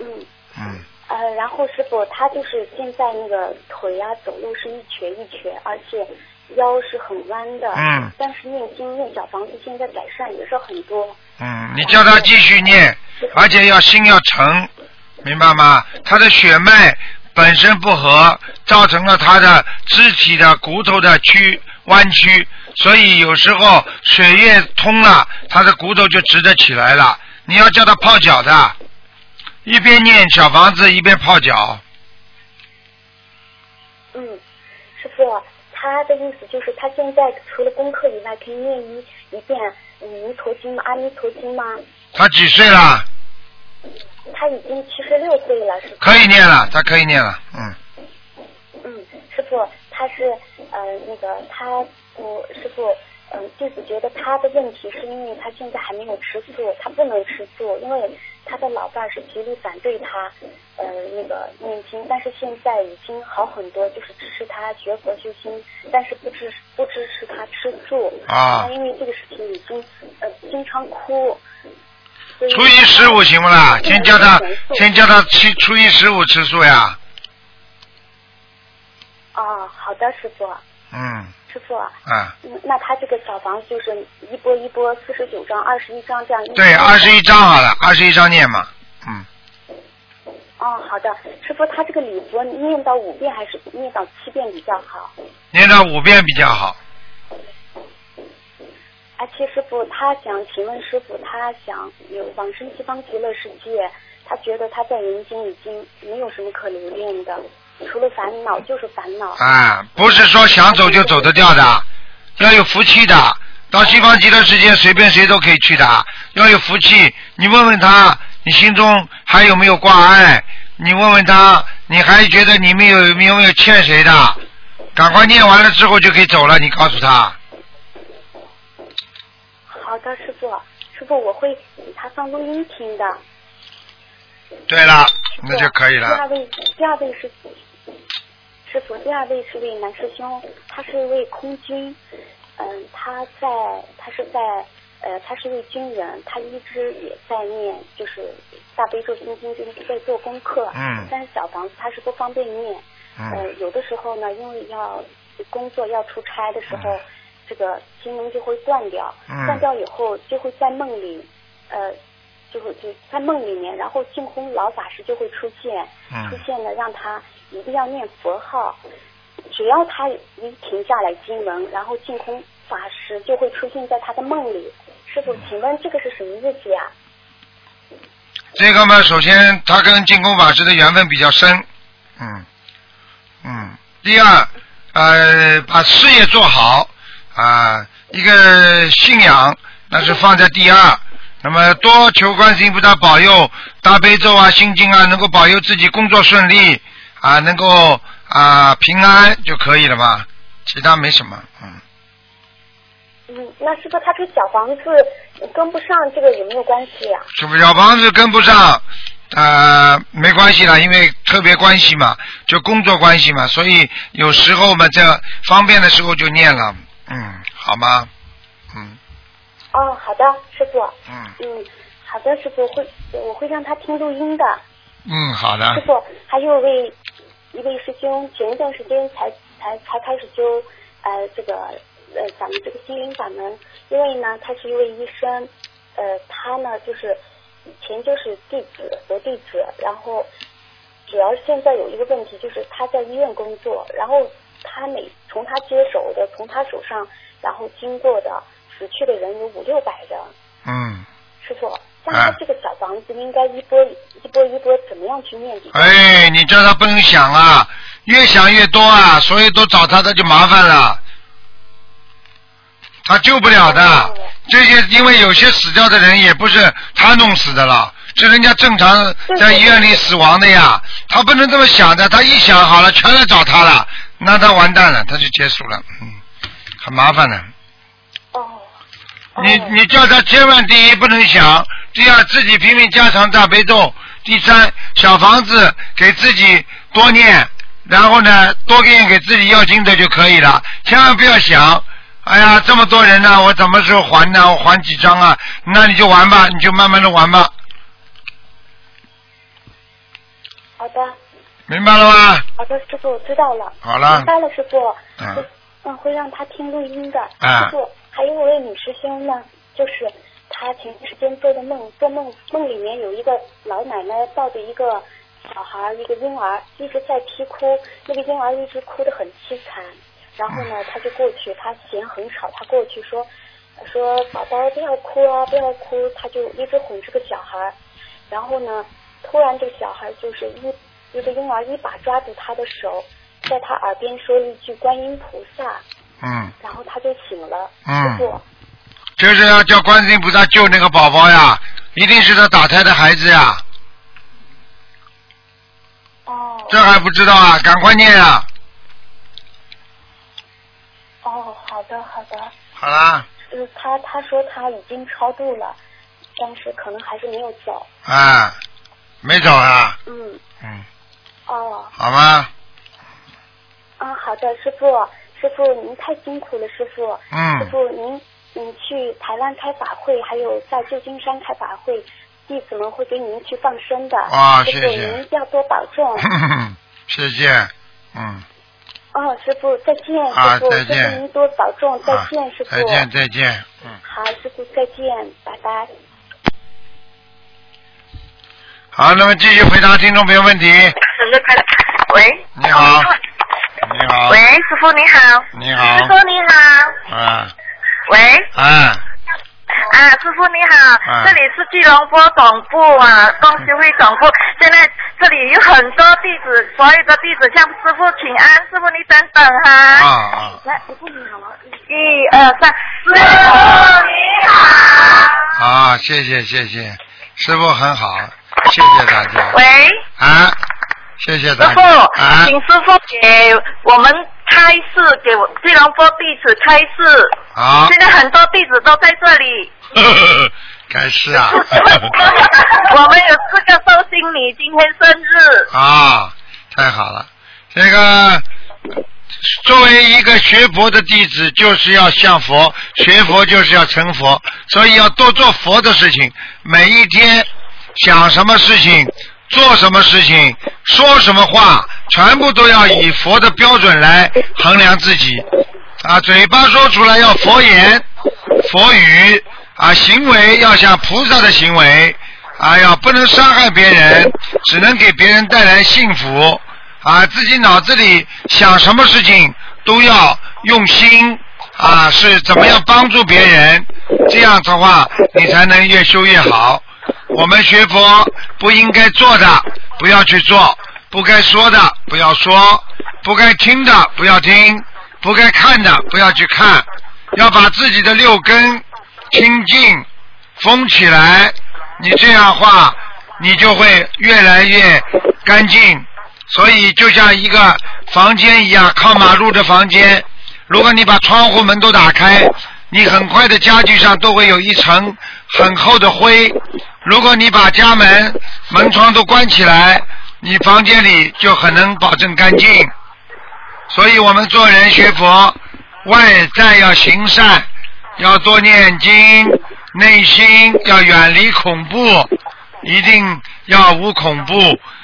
Speaker 6: 嗯。
Speaker 2: 嗯，
Speaker 6: 呃，然后师傅他就是现在那个腿呀、走路是一瘸一瘸，而且腰是很弯的，
Speaker 2: 嗯
Speaker 6: 但是念经念小房子现在改善也是很多，
Speaker 2: 嗯，你叫他继续念，而且要心要诚，明白吗？他的血脉本身不和，造成了他的肢体的骨头的曲弯曲，所以有时候血液通了，他的骨头就直得起来了。你要叫他泡脚的，一边念小房子一边泡脚。
Speaker 6: 嗯，师傅。他的意思就是，他现在除了功课以外，可以念一一遍嗯弥陀经吗？阿弥陀经吗？
Speaker 2: 他几岁了？
Speaker 6: 他已经七十六岁了，是吧？
Speaker 2: 可以念了，他可以念了，嗯。
Speaker 6: 嗯，师傅，他是呃那个他我师傅嗯、弟子觉得他的问题是因为他现在还没有吃素，他不能吃素，因为他的老伴儿是极力反对他呃那个念经，但是现在已经好很多，就是支持他学佛修心，但是不支不支持他吃素
Speaker 2: 啊
Speaker 6: 他因为这个事情已经呃经常哭。
Speaker 2: 初一十五行不啦？先叫他先叫他吃初一十五吃素呀。
Speaker 6: 哦，好的，师傅，
Speaker 2: 嗯
Speaker 6: 师傅。
Speaker 2: 啊，
Speaker 6: 嗯，那他这个小房子就是一波一波四十九张、二十一张这样。
Speaker 2: 对，二十一张好了，二十一张念嘛。嗯，
Speaker 6: 哦，好的，师傅，他这个礼佛念到五遍还是念到七遍比较好？
Speaker 2: 念到五遍比较好。
Speaker 6: 而且师傅，他想请问师傅，他想有往生西方极乐世界，他觉得他在人间已经没有什么可留恋的，除了烦恼就是烦恼。
Speaker 2: 啊，不是说想走就走得掉的，要有福气的。到西方极乐世界，随便谁都可以去的，要有福气。你问问他，你心中还有没有挂碍？你问问他，你还觉得你们有有没有欠谁的？赶快念完了之后就可以走了。你告诉他，
Speaker 6: 好的，师傅，师傅，我会给他放录音听的。
Speaker 2: 对了，那就可以了
Speaker 6: 第二。位，第二位是师傅，第二位是位男师兄，他是一位空军，嗯，他在他是在呃，他是一位军人，他一直也在念，就是大悲咒心经，就是在做功课。
Speaker 2: 嗯
Speaker 6: 但是小房子他是不方便念，呃
Speaker 2: 嗯，
Speaker 6: 有的时候呢，因为要工作要出差的时候，这个经文就会断掉，
Speaker 2: 嗯
Speaker 6: 断掉以后就会在梦里，呃，就会就在梦里面，然后净空老法师就会出现，
Speaker 2: 嗯
Speaker 6: 出现了让他一定要念佛号，只要他一停下来经文，然后净空法师就会出现在他的梦里。师傅，请问这个是什么意思呀？
Speaker 2: 这个嘛，首先他跟净空法师的缘分比较深，嗯嗯。第二，呃，把事业做好啊、一个信仰那是放在第二。那么多求观世音菩萨保佑大悲咒啊、心经啊，能够保佑自己工作顺利啊，能够啊、平安就可以了吧，其他没什么，嗯。
Speaker 6: 嗯，那师傅他这小房子跟不上，这个有没有关系呀、
Speaker 2: 是不是小房子跟不上？呃，没关系啦，因为特别关系嘛，就工作关系嘛，所以有时候嘛，这方便的时候就念了，嗯，好吗？嗯
Speaker 6: 哦，好的，师傅。
Speaker 2: 嗯
Speaker 6: 嗯，好的，师傅会我会让他听录音的。
Speaker 2: 嗯，好的
Speaker 6: 师，傅，还有位一位师兄，前一段时间才才才开始修呃这个呃咱们这个心灵法门，因为呢他是一位医生，呃他呢就是以前就是弟子佛弟子，然后主要现在有一个问题就是他在医院工作，然后他每从他接手的从他手上然后经过的死去的人有五六百人，
Speaker 2: 嗯，
Speaker 6: 师傅，那他这个小房子应该一波一波一波怎么样去念比较好？
Speaker 2: 哎，你叫他不能想啊，越想越多啊，所以都找他，他就麻烦了，他救不了的。这些因为有些死掉的人也不是他弄死的了，是人家正常在医院里死亡的呀。他不能这么想的，他一想好了，全来找他了，那他完蛋了，他就结束了，嗯，很麻烦的。
Speaker 6: 哦。
Speaker 2: 你
Speaker 6: 哦
Speaker 2: 你叫他千万第一不能想，第二自己拼命加强大悲咒，第三小房子给自己多念，然后呢多念给自己要经的就可以了，千万不要想，哎呀这么多人呢，我什么时候还呢？我还几张啊？那你就玩吧，你就慢慢的玩吧，
Speaker 6: 好的，
Speaker 2: 明白了吗？
Speaker 6: 好的，师傅，我知道了。
Speaker 2: 好了
Speaker 6: 明白了，师傅。
Speaker 2: 嗯
Speaker 6: 会嗯，会让他听录音的。
Speaker 2: 啊
Speaker 6: 师傅，还有一位女师兄呢，就是她前段时间做的梦，做梦梦里面有一个老奶奶抱着一个小孩，一个婴儿，一直在啼哭，那个婴儿一直哭得很凄惨。然后呢，她就过去，她嫌很吵，她过去说说宝宝不要哭啊，不要哭，她就一直哄这个小孩。然后呢，突然这个小孩就是一一个婴儿一把抓住他的手，在他耳边说了一句观音菩萨，
Speaker 2: 嗯，
Speaker 6: 然后他就醒了。
Speaker 2: 嗯
Speaker 6: 师傅，
Speaker 2: 就是要叫观世音菩萨救那个宝宝呀，一定是他打胎的孩子呀，
Speaker 6: 哦
Speaker 2: 这还不知道啊？赶快念啊！
Speaker 6: 哦，好的好的，
Speaker 2: 好啦，
Speaker 6: 就是他他说他已经超度了，但是可能还是没有走。
Speaker 2: 啊，没走啊，
Speaker 6: 嗯，
Speaker 2: 嗯，
Speaker 6: 哦，
Speaker 2: 好吗？
Speaker 6: 啊，好的，师傅，师傅您太辛苦了，师傅。
Speaker 2: 嗯
Speaker 6: 师傅您您去台湾开法会，还有在旧金山开法会，弟子们会给您去放生的。师傅
Speaker 2: 啊谢谢
Speaker 6: 您要多保重。
Speaker 2: 谢谢，嗯，
Speaker 6: 哦，师傅再见，
Speaker 2: 啊
Speaker 6: 师傅，
Speaker 2: 再见
Speaker 6: 师傅您多保重，再
Speaker 2: 啊
Speaker 6: 见，师傅。
Speaker 2: 再见再见，嗯。
Speaker 6: 好，师傅再见，拜拜。
Speaker 2: 好，那么继续回答听众朋友问题。
Speaker 7: 生日快乐！喂，
Speaker 2: 你好，你好，
Speaker 7: 喂，师傅你好，
Speaker 2: 你好。
Speaker 7: 师，傅你好，
Speaker 2: 啊。
Speaker 7: 喂，
Speaker 2: 啊，
Speaker 7: 啊，师傅你好，
Speaker 2: 啊。
Speaker 7: 这里是吉隆坡总部啊，共修会总部。现在这里有很多弟子，所有的弟子向师傅请安，师傅你等等哈。
Speaker 2: 啊啊，
Speaker 7: 来，师傅你好吗？一二三，师傅你好。
Speaker 2: 啊，谢谢谢谢，师傅很好，谢谢大家。
Speaker 7: 喂，
Speaker 2: 啊，谢谢
Speaker 7: 师。傅，
Speaker 2: 啊，
Speaker 7: 请师傅给我们开示，给我吉隆坡弟子开示。
Speaker 2: 好，
Speaker 7: 现在很多弟子都在这里。
Speaker 2: 开始啊。
Speaker 7: 我们有四个寿星你今天生日。
Speaker 2: 啊，太好了！这个作为一个学佛的弟子，就是要向佛学佛，就是要成佛，所以要多做佛的事情。每一天想什么事情，做什么事情，说什么话，全部都要以佛的标准来衡量自己。啊，嘴巴说出来要佛言、佛语啊，行为要像菩萨的行为，哎呀，不能伤害别人，只能给别人带来幸福啊，自己脑子里想什么事情都要用心啊，是怎么样帮助别人，这样的话你才能越修越好。我们学佛不应该做的不要去做，不该说的不要说，不该听的不要听，不该看的不要去看，要把自己的六根清净封起来。你这样话，你就会越来越干净。所以就像一个房间一样，靠马路的房间，如果你把窗户门都打开，你很快的家具上都会有一层很厚的灰。如果你把家门门窗都关起来，你房间里就很能保证干净。所以我们做人学佛，外在要行善，要多念经，内心要远离恐怖，一定要无恐怖。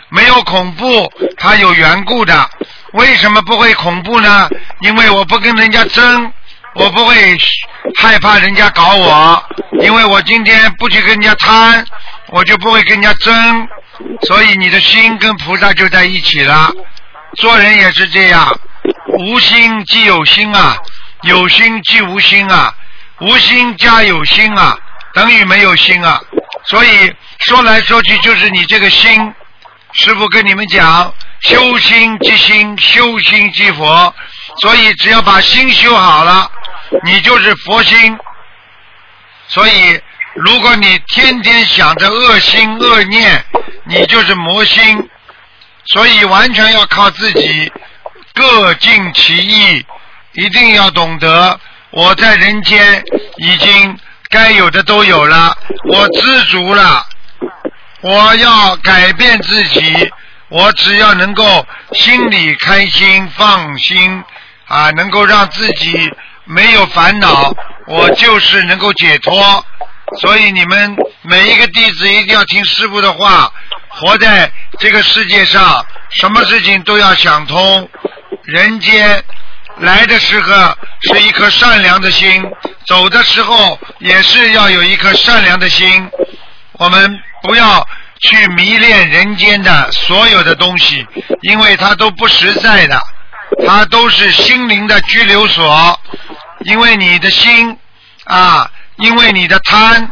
Speaker 2: 没有恐怖，它有缘故的。为什么不会恐怖呢？因为我不跟人家争，我不会害怕人家搞我，因为我今天不去跟人家贪，我就不会跟人家争。所以你的心跟菩萨就在一起了。做人也是这样，无心即有心啊，有心即无心啊，无心加有心啊，等于没有心啊。所以说来说去就是你这个心。师傅跟你们讲，修心即心，修心即佛。所以只要把心修好了，你就是佛心。所以如果你天天想着恶心恶念，你就是魔心。所以完全要靠自己，各尽其意，一定要懂得。我在人间已经该有的都有了，我知足了。我要改变自己，我只要能够心里开心、放心啊，能够让自己没有烦恼，我就是能够解脱。所以你们每一个弟子一定要听师傅的话，活在这个世界上，什么事情都要想通。人间来的时候是一颗善良的心，走的时候也是要有一颗善良的心。我们。不要去迷恋人间的所有的东西，因为它都不实在的，它都是心灵的拘留所。因为你的心啊，因为你的贪，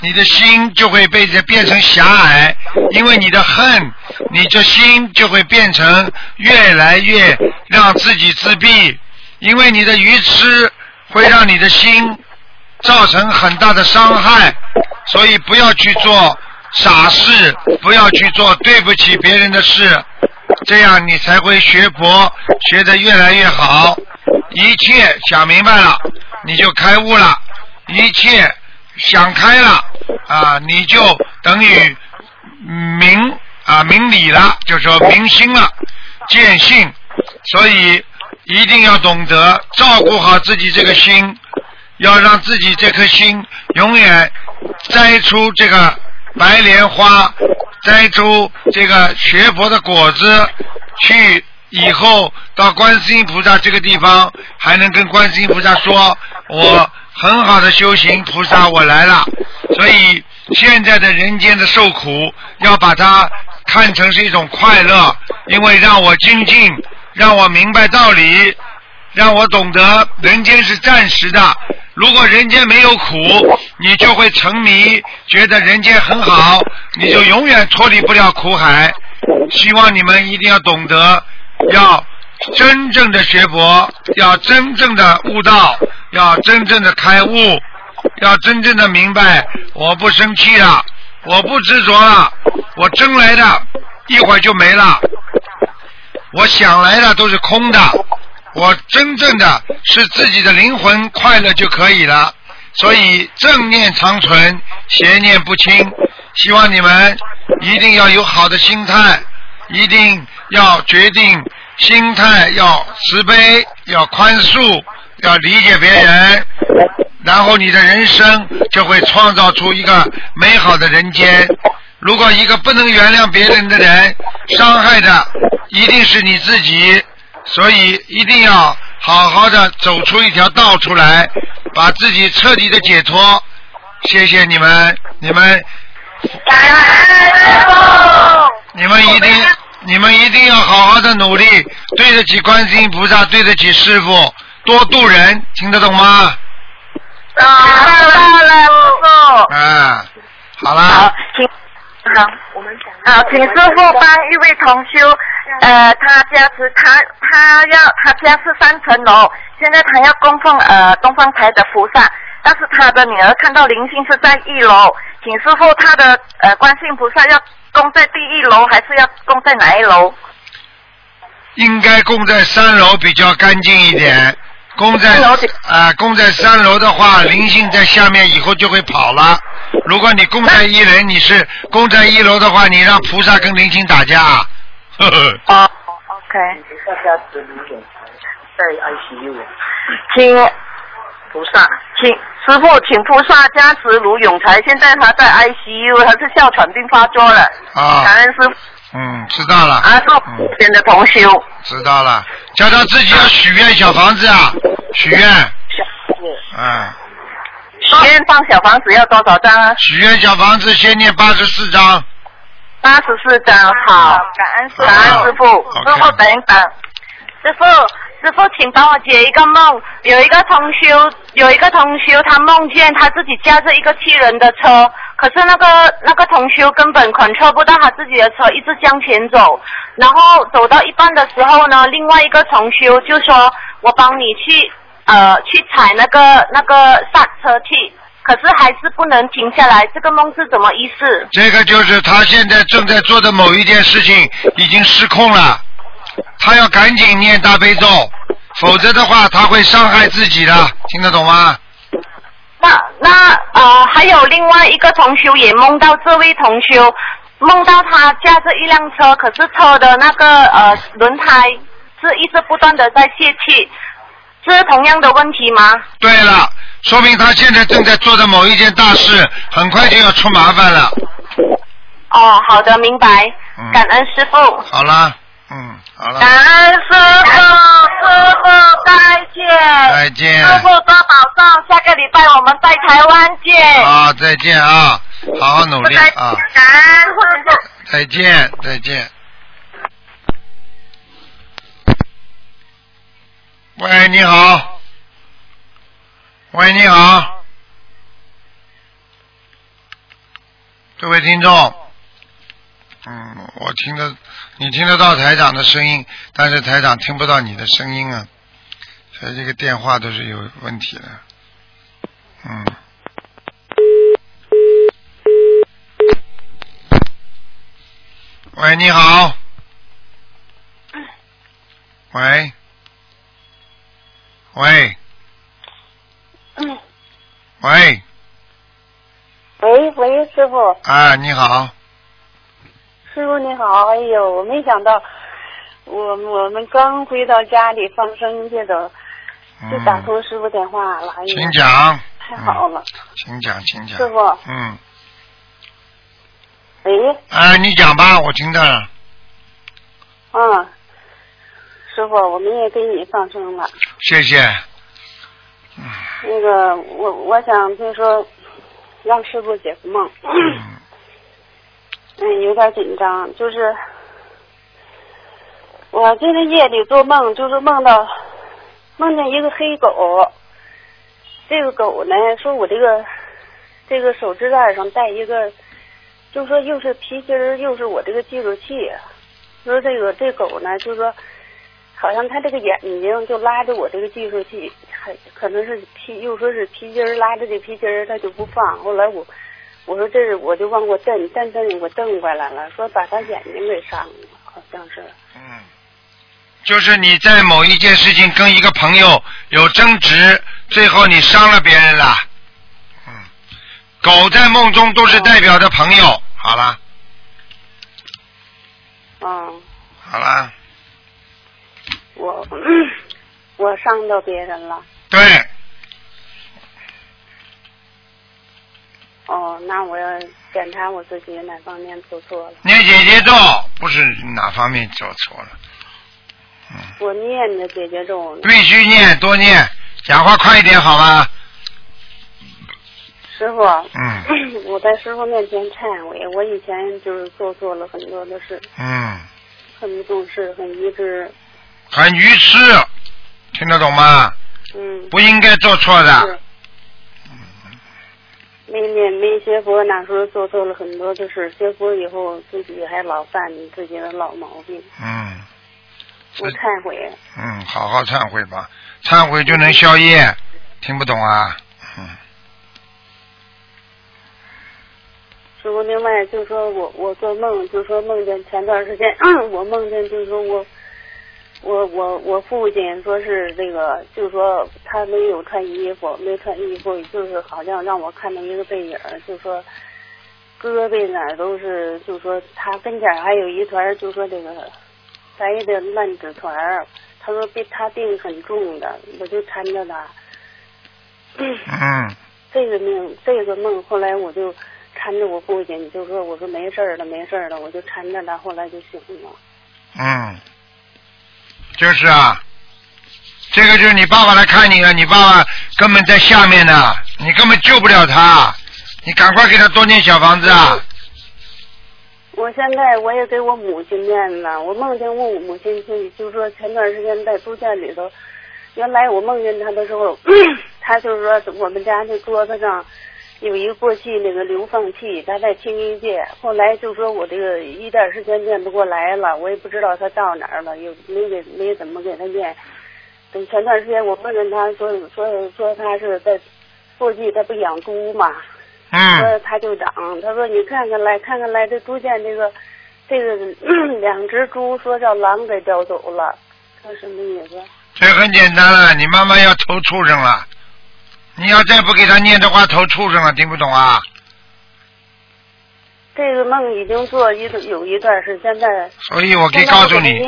Speaker 2: 你的心就会被这变成狭隘；因为你的恨，你这心就会变成越来越让自己自闭；因为你的愚痴，会让你的心造成很大的伤害。所以不要去做。傻事，不要去做对不起别人的事，这样你才会学佛学得越来越好。一切想明白了，你就开悟了；一切想开了，啊，你就等于明啊明理了，就说明心了，见性。所以一定要懂得照顾好自己这个心，要让自己这颗心永远摘出这个。白莲花摘出这个学佛的果子，去以后到观世音菩萨这个地方，还能跟观世音菩萨说：“我很好的修行，菩萨我来了。”所以现在的人间的受苦，要把它看成是一种快乐，因为让我精进，让我明白道理，让我懂得人间是暂时的。如果人间没有苦，你就会沉迷，觉得人间很好，你就永远脱离不了苦海。希望你们一定要懂得，要真正的学佛，要真正的悟道，要真正的开悟，要真正的明白，我不生气了，我不执着了，我争来的，一会儿就没了，我想来的都是空的。我真正的是自己的灵魂快乐就可以了，所以正念长存，邪念不侵。希望你们一定要有好的心态，一定要决定心态要慈悲，要宽恕，要理解别人，然后你的人生就会创造出一个美好的人间。如果一个不能原谅别人的人，伤害的一定是你自己。所以一定要好好的走出一条道出来，把自己彻底的解脱。谢谢你们，你们，你们一定，你们一定要好好的努力，对得起观世音菩萨，对得起师傅，多度人，听得懂吗？
Speaker 7: 知道了，师傅。
Speaker 2: 啊，好啦。
Speaker 7: 好，请好，我们好，请师傅帮一位同修，呃，他家是他他要他家是三层楼，现在他要供奉呃东方台的菩萨，但是他的女儿看到灵性是在一楼，请师傅他的呃观世音菩萨要供在第一楼，还是要供在哪一楼？
Speaker 2: 应该供在三楼比较干净一点。供在啊，供在三楼的话，灵性在下面以后就会跑了。如果你供在一楼，你是供在一楼的话，你让菩萨跟灵性打架。呵 呵。
Speaker 7: 哦，OK。
Speaker 8: 在 ICU。
Speaker 7: 请菩萨，请师傅，请菩萨加持卢永才。现在他在 ICU，他是哮喘病发作了。
Speaker 2: 啊。
Speaker 7: 感恩师傅。
Speaker 2: 嗯，知道了。
Speaker 7: 啊，做边的同修。
Speaker 2: 知道了，叫他自己要许愿小房子啊，许愿。嗯。
Speaker 7: 许愿放小房子要多少张啊？
Speaker 2: 许愿小房子先念八十四张。
Speaker 7: 八十四张，好，感恩师傅，感恩师傅，师傅等等，师傅。师傅，请帮我解一个梦。有一个同修，有一个同修，他梦见他自己驾着一个七人的车，可是那个那个同修根本 kontrol 车不到他自己的车，一直向前走。然后走到一半的时候呢，另外一个同修就说：“我帮你去呃去踩那个那个刹车器，可是还是不能停下来。”这个梦是什么意思？
Speaker 2: 这个就是他现在正在做的某一件事情已经失控了。他要赶紧念大悲咒，否则的话他会伤害自己的，听得懂吗？
Speaker 7: 那那呃，还有另外一个同修也梦到这位同修梦到他驾着一辆车，可是车的那个呃轮胎是一直不断的在泄气，是同样的问题吗？
Speaker 2: 对了，说明他现在正在做的某一件大事，很快就要出麻烦了。
Speaker 7: 哦，好的，明白。感恩师傅。
Speaker 2: 好了。嗯，好了。
Speaker 7: 感恩师傅，师傅再见。
Speaker 2: 再见。
Speaker 7: 师傅多保重，下个礼拜我们在台湾见。
Speaker 2: 啊，再见啊，好好努力啊。
Speaker 7: 感恩师傅。
Speaker 2: 再见，再见。喂，你好。喂，你好。各位听众。嗯，我听得，你听得到台长的声音，但是台长听不到你的声音啊，所以这个电话都是有问题的。嗯。喂，你好。喂。喂。喂。
Speaker 9: 喂喂，师傅。
Speaker 2: 啊，你好。
Speaker 9: 师傅你好，哎呦，我没想到，我我们刚回到家里放生去的，就打通师傅电话了。
Speaker 2: 请讲。
Speaker 9: 太好了。
Speaker 2: 请讲，请讲。
Speaker 9: 师傅。
Speaker 2: 嗯。
Speaker 9: 喂。
Speaker 2: 哎，你讲吧，我听着。
Speaker 9: 嗯。师傅，我们也给你放生了。
Speaker 2: 谢谢。
Speaker 9: 那个，我我想就是说，让师傅解个梦。嗯。嗯，有点紧张，就是我今天夜里做梦，就是梦到梦见一个黑狗。这个狗呢，说我这个这个手指盖上带一个，就说又是皮筋儿，又是我这个计数器。说这个这狗呢，就说好像他这个眼睛就拉着我这个计数器，还可能是皮，又说是皮筋儿拉着这皮筋儿，它就不放。后来我。我说这是，我就往过蹬，蹬蹬，我蹬过来了，说把他眼睛给伤了，好像是。
Speaker 2: 嗯，就是你在某一件事情跟一个朋友有争执，最后你伤了别人了。嗯，狗在梦中都是代表着朋友。好了。
Speaker 9: 嗯。
Speaker 2: 好了。
Speaker 9: 我我伤到别人了。
Speaker 2: 对。
Speaker 9: 哦，那我要检查我自己哪方面做错了。
Speaker 2: 念姐姐咒不是哪方面做错了，嗯。
Speaker 9: 我念的姐姐咒。
Speaker 2: 必须念，多念，讲话快一点好吗？
Speaker 9: 师傅，
Speaker 2: 嗯，
Speaker 9: 我在师傅面前忏悔，我以前就是做错了很多的事，
Speaker 2: 嗯，
Speaker 9: 很不重视，很愚痴，
Speaker 2: 很愚痴，听得懂吗？
Speaker 9: 嗯，
Speaker 2: 不应该做错的。
Speaker 9: 是没念没学佛，那时候做错了很多的事，学佛以后自己还老犯自己的老毛病，
Speaker 2: 嗯
Speaker 9: 我忏悔。
Speaker 2: 嗯，好好忏悔吧，忏悔就能消业。听不懂啊？嗯
Speaker 9: 师傅，另外就说我我做梦，就说梦见前段时间嗯 我梦见就是说我我我我父亲说是这个，就是说他没有穿衣服，没穿衣服，就是好像让我看到一个背影儿，就说胳膊哪儿都是，就说他跟前还有一团儿，就说这个白的烂纸团儿。他说病他病很重的，我就搀着他。
Speaker 2: 嗯
Speaker 9: 这个命，这个梦，后来我就搀着我父亲，就说我说没事儿了，没事儿了，我就搀着他，后来就醒了。
Speaker 2: 嗯，就是啊，这个就是你爸爸来看你了，你爸爸根本在下面呢，你根本救不了他，你赶快给他多念小房子啊！
Speaker 9: 我现在我也给我母亲念了，我梦见我母亲就就说前段时间在猪圈里头，原来我梦见她的时候，她就是说我们家那桌子上有一个过去那个流放器，他在清一界，后来就说我这个一段时间念不过来了，我也不知道他到哪儿了，又没给没怎么给他念。等前段时间我问问他说说说他是在过去他不养猪嘛，
Speaker 2: 嗯
Speaker 9: 说他就长，他说你看看来看看来，这猪圈这个这个两只猪说叫狼给叼走了，他什么意思？
Speaker 2: 这很简单了，你妈妈要投畜生了，你要再不给他念的话，投畜生了，听不懂啊？
Speaker 9: 这个梦已经做一个有一段时间，在
Speaker 2: 所以我可以告诉你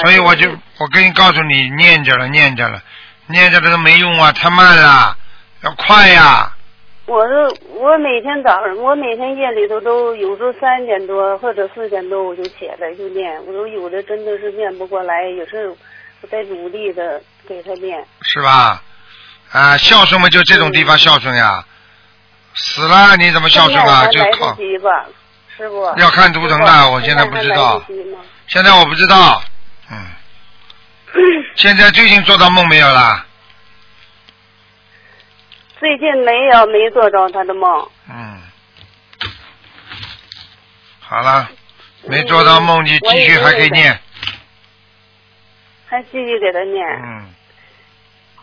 Speaker 2: 所以我就我跟你告诉你，念着了，念着了，念着了都没用啊，太慢了，要快呀、
Speaker 9: 我都我每天早上，我每天夜里头都有时候三点多或者四点多我就起来就念，我都有的真的是念不过来，也是我在努力的给他念。
Speaker 2: 是吧？啊，孝顺嘛，就这种地方孝顺呀。死了你怎么孝顺啊？就靠？要看图腾的我现在不知道现在我不知道，嗯，现在最近做到梦没有啦？
Speaker 9: 最近没有没做着他的梦，
Speaker 2: 嗯，好了，没做到梦，你继续还可以念，
Speaker 9: 还继续给他念。
Speaker 2: 嗯，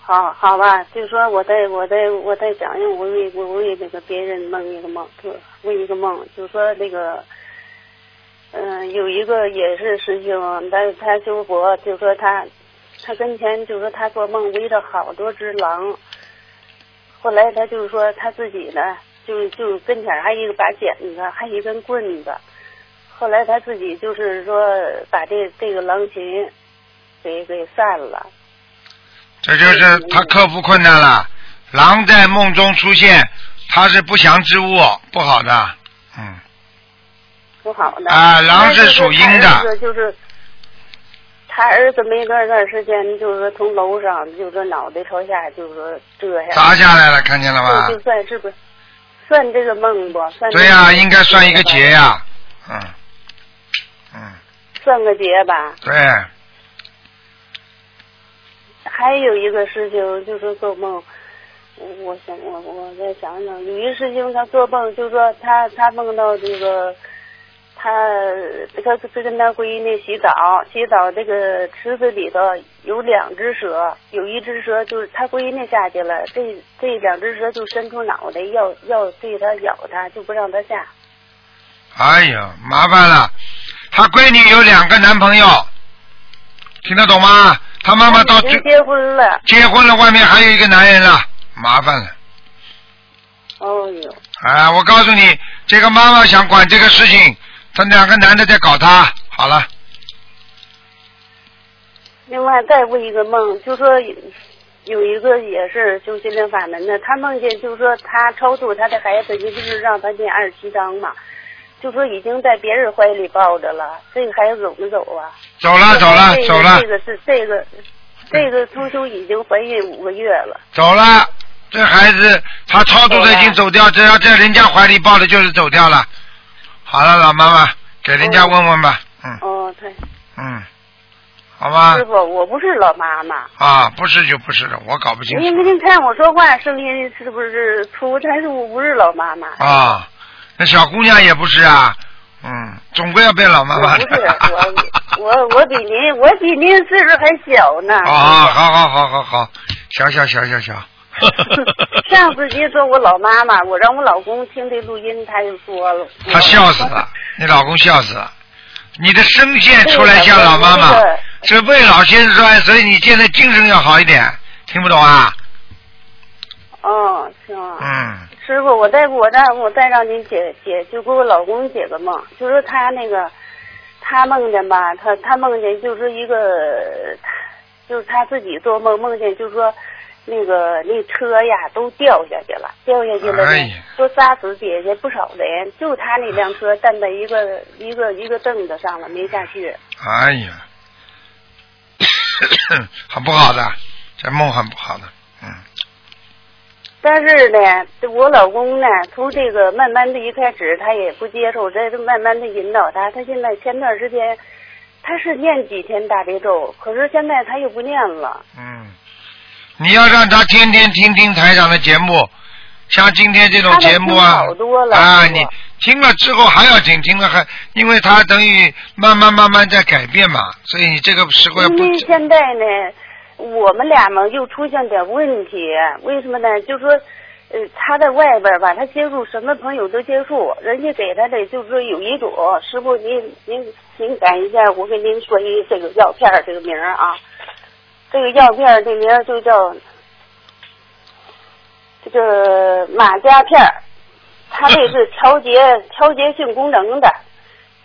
Speaker 9: 好好吧，就是说我在我在我在讲，我为我为那个别人梦一个梦，就问一个梦，就是说那个，嗯、有一个也是师兄，他他修佛，就说他他跟前就说他做梦围着好多只狼，后来他就是说他自己呢，就就跟前还一个把剪子，还一根棍子，后来他自己就是说把这这个狼群给给散了。
Speaker 2: 这就是他克服困难了。狼在梦中出现，它是不祥之物，不好的，嗯，
Speaker 9: 不好的。
Speaker 2: 啊狼是属阴的
Speaker 9: 就是他儿子没多长时间，就是说从楼上，就是说脑袋朝下，就是说折下来。
Speaker 2: 砸下来了，看见了吗
Speaker 9: 就？算是不是算这个梦不？算这
Speaker 2: 对呀、
Speaker 9: 个
Speaker 2: 应该算一个劫呀、嗯，嗯，
Speaker 9: 算个劫吧。
Speaker 2: 对，
Speaker 9: 还有一个事情就是做梦，我想我我再想想，有一个事情他做梦，就说他他梦到这个，他他他跟他闺女洗澡，洗澡这个池子里头有两只蛇，有一只蛇就是他闺女下去了，这这两只蛇就伸出脑袋要要对他咬他，就不让他下。
Speaker 2: 哎呀，麻烦了，他闺女有两个男朋友，听得懂吗？他妈妈到最
Speaker 9: 结婚了，
Speaker 2: 结婚了，外面还有一个男人了，麻烦了。
Speaker 9: 哦哟，
Speaker 2: 啊，我告诉你，这个妈妈想管这个事情，他两个男的在搞他。好了，
Speaker 9: 另外再问一个梦，就说有有一个也是修心灵法门的，他梦见就是说他超度他的孩子，一个是让他念二十七章嘛，就说已经在别人怀里抱着了，这个孩子怎么走啊？
Speaker 2: 走了走了走了
Speaker 9: 这个是这个这个初秋已经怀孕五个月了。
Speaker 2: 走了。这孩子他超度的已经走掉，只要在人家怀里抱着，就是走掉了。好了，老妈妈，给人家问问吧。嗯
Speaker 9: 哦，对，
Speaker 2: 嗯，好吧
Speaker 9: 师。傅，我不是老妈妈。
Speaker 2: 啊，不是就不是了，我搞不清楚
Speaker 9: 您您看我说话声音是不是粗？但是我不是老妈妈。
Speaker 2: 啊。那小姑娘也不是啊，嗯，总归要变老妈妈的。
Speaker 9: 不是我我我比您我比您岁数还小呢。
Speaker 2: 啊，好好好好好，小小小小小。
Speaker 9: 上次您说我老妈妈，我让我老公听这录音，他就说了。
Speaker 2: 他笑死了，你老公笑死了。你的声线出来像老妈妈是未老先衰，所以你现在精神要好一点，听不懂啊？
Speaker 9: 哦，行。
Speaker 2: 嗯，
Speaker 9: 师傅，我再我再我再让您解解，就给我老公解个梦，就说他那个，他梦见吧，他他梦见就是一个，就是他自己做梦梦见，就是说那个那车呀都掉下去了，掉下去了，
Speaker 2: 哎呀
Speaker 9: 说杀死底下不少人，就他那辆车站在一个一个一个凳子上了，没下去。
Speaker 2: 哎呀，很不好的，这梦很不好的，嗯，
Speaker 9: 但是呢，这我老公呢，从这个慢慢的一开始他也不接受，这慢慢的引导他。他现在前段时间，他是念几天大悲咒，可是现在他又不念了。
Speaker 2: 嗯，你要让他天天听听台长的节目，像今天这种节目啊
Speaker 9: 好多，了
Speaker 2: 啊，你听了之后还要听，听了还，因为他等于慢慢慢慢在改变嘛，所以你这个时候要不
Speaker 9: 因为现在呢，我们俩嘛又出现点问题，为什么呢？就说。呃，他在外边吧，他接触什么朋友都接触，人家给他的就是说有一种师傅，您您您改一下，我给您说一这个药片这个名儿啊，这个药片这名儿就叫这个马加片儿，它这是调节调节性功能的。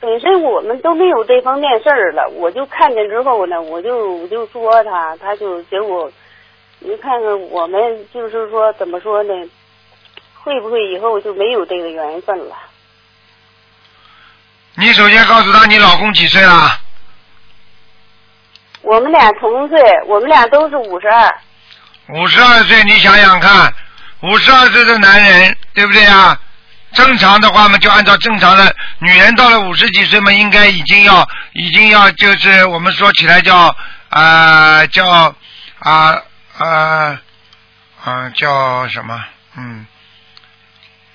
Speaker 9: 本身我们都没有这方面事儿了，我就看见之后呢，我就我就说他，他就结果，你看看我们就是说怎么说呢？会不会以后就没有这个缘分了？
Speaker 2: 你首先告诉他你老公几岁了？
Speaker 9: 我们俩同岁，我们俩都是五十二。
Speaker 2: 五十二岁，你想想看，五十二岁的男人，对不对啊？正常的话嘛，就按照正常的，女人到了五十几岁嘛，应该已经要，已经要就是我们说起来叫啊、呃叫啊啊啊叫什么？嗯，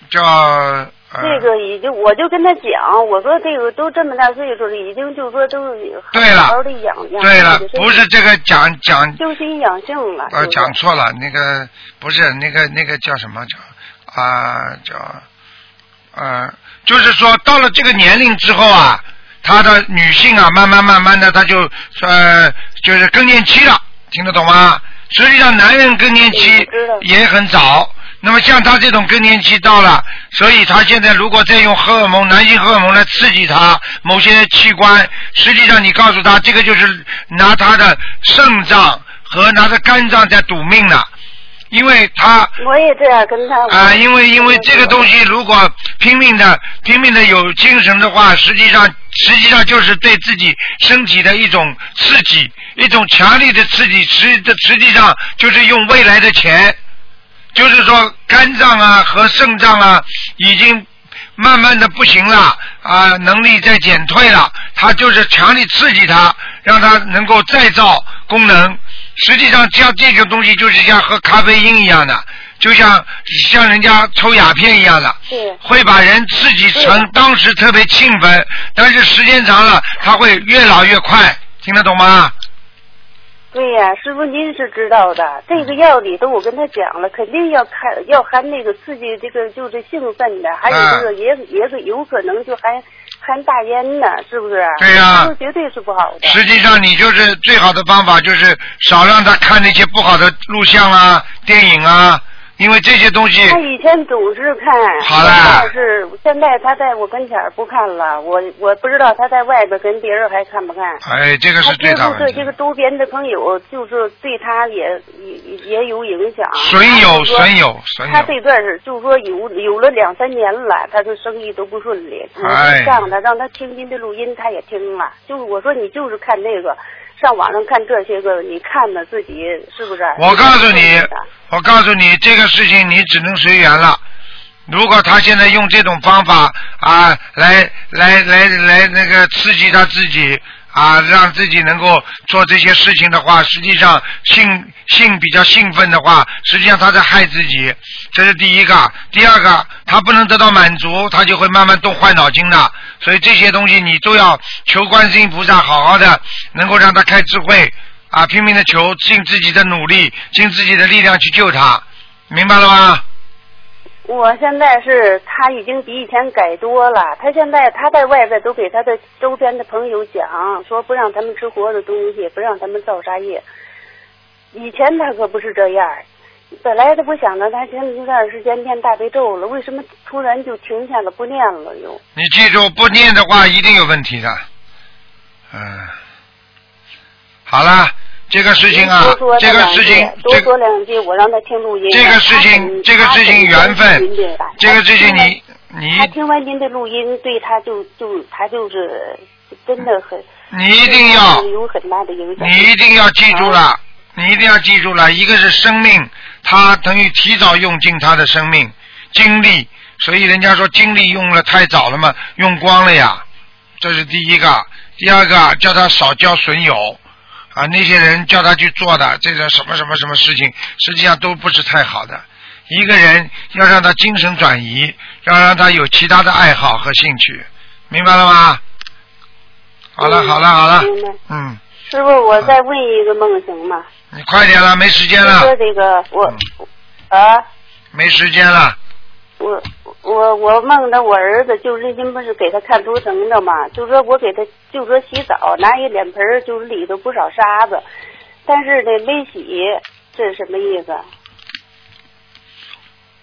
Speaker 2: 叫呃
Speaker 9: 这个已经，我就跟他讲，我说这个都这么大岁数了，已经就说都是
Speaker 2: 对了
Speaker 9: 好好的养养。
Speaker 2: 对了不是这个讲讲
Speaker 9: 修心养性了。
Speaker 2: 呃，讲错了，那个不是那个那个叫什么叫啊、叫呃，就是说到了这个年龄之后啊，他的女性啊，慢慢慢慢的，她就呃就是更年期了，听得懂吗？实际上，男人更年期也很早。那么像他这种更年期到了，所以他现在如果再用荷尔蒙、男性荷尔蒙来刺激他某些器官，实际上你告诉他，这个就是拿他的肾脏和拿着肝脏在赌命了，因为他
Speaker 9: 我也这样跟他。
Speaker 2: 啊，因为因为这个东西如果拼命的拼命的有精神的话，实际上实际上就是对自己身体的一种刺激，一种强力的刺激，实的实际上就是用未来的钱，就是说肝脏啊和肾脏啊已经慢慢的不行了啊，能力在减退了，他就是强力刺激他，让他能够再造功能。实际上，像这个东西就是像喝咖啡因一样的，就像像人家抽鸦片一样的，会把人刺激成当时特别兴奋，但是时间长了，他会越老越快，听得懂吗？
Speaker 9: 对呀、师傅您是知道的，这个药里头我跟他讲了，肯定要看要含那个刺激这个就是兴奋的，还有
Speaker 2: 啊
Speaker 9: 这个也、也是有可能就含含大烟呢，是不是？
Speaker 2: 对呀
Speaker 9: 这绝对是不好的。
Speaker 2: 实际上，你就是最好的方法就是少让他看那些不好的录像啊、电影啊，因为这些东西。
Speaker 9: 他以前总是看。
Speaker 2: 好了。
Speaker 9: 是现在他在我跟前不看了，我我不知道他在外边跟别人还看不看。
Speaker 2: 哎，这个是最大
Speaker 9: 的。这个周边的朋友，就是对他也也也有影响。
Speaker 2: 损友，损友，损友。
Speaker 9: 他这段是就是说有有了两三年了，他的生意都不顺利。哎。让他让他听您的录音，他也听了。就是我说你就是看那个。上网上看这些个，你看的自己是不是？
Speaker 2: 我告诉你，我告诉你，这个事情你只能随缘了。如果他现在用这种方法啊，来来来来那个刺激他自己。啊，让自己能够做这些事情的话，实际上性性比较兴奋的话，实际上他在害自己，这是第一个。第二个，他不能得到满足，他就会慢慢动坏脑筋的。所以这些东西你都要求观世音菩萨好好的，能够让他开智慧啊，拼命的求，尽自己的努力，尽自己的力量去救他，明白了吗？
Speaker 9: 我现在是他已经比以前改多了。他现在他在外边都给他的周边的朋友讲，说不让他们吃活的东西，不让他们造杀业。以前他可不是这样，本来他不想着他现在这段时间念大悲咒了，为什么突然就停下了不念了又？
Speaker 2: 你记住，不念的话一定有问题的。嗯，好了。这个事情啊，这个事情，
Speaker 9: 多说两句，我让他听录音。
Speaker 2: 这个事情，这个事情缘分，这个事情你你。
Speaker 9: 他听完您的录音，对他就就他就是真的很。
Speaker 2: 你一定要
Speaker 9: 有很大的影响。
Speaker 2: 你一定要记住了，你一定要记住了，一个是生命，他等于提早用尽他的生命精力，所以人家说精力用了太早了嘛，用光了呀，这是第一个。第二个叫他少交损友。啊，那些人叫他去做的这个什么什么什么事情，实际上都不是太好的。一个人要让他精神转移，要让他有其他的爱好和兴趣，明白了吗？好了，好了，好了。嗯。
Speaker 9: 师傅，我再问一个梦行吗？
Speaker 2: 你快点了，没时间了。
Speaker 9: 说这个我啊。
Speaker 2: 没时间了。
Speaker 9: 我。我我梦到我儿子就是您不是给他看图腾的嘛？就说我给他就说洗澡拿一脸盆就是里头不少沙子，但是呢没洗，这是什么意思？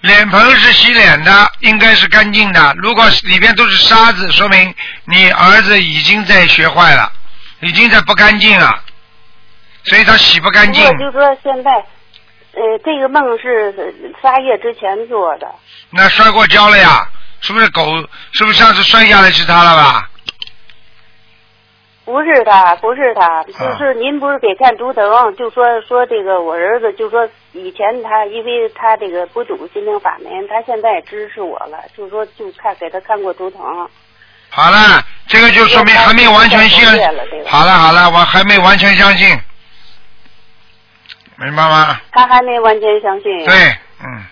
Speaker 2: 脸盆是洗脸的，应该是干净的。如果里边都是沙子，说明你儿子已经在学坏了，已经在不干净了，所以他洗不干净。
Speaker 9: 我就说现在。呃，这个梦是仨月之前做的。
Speaker 2: 那摔过跤了呀？是不是狗？是不是上次摔下来是他了吧？
Speaker 9: 不是他，不是他，就是您不是给看图腾，就说说这个我儿子，就说以前他因为他这个不懂心灵法门，他现在支持我了，就说就看给他看过图腾。
Speaker 2: 好了，这个就说明还没完全信。好了好了，我还没完全相信。明白吗？
Speaker 9: 他还没完全相信。
Speaker 2: 对，嗯。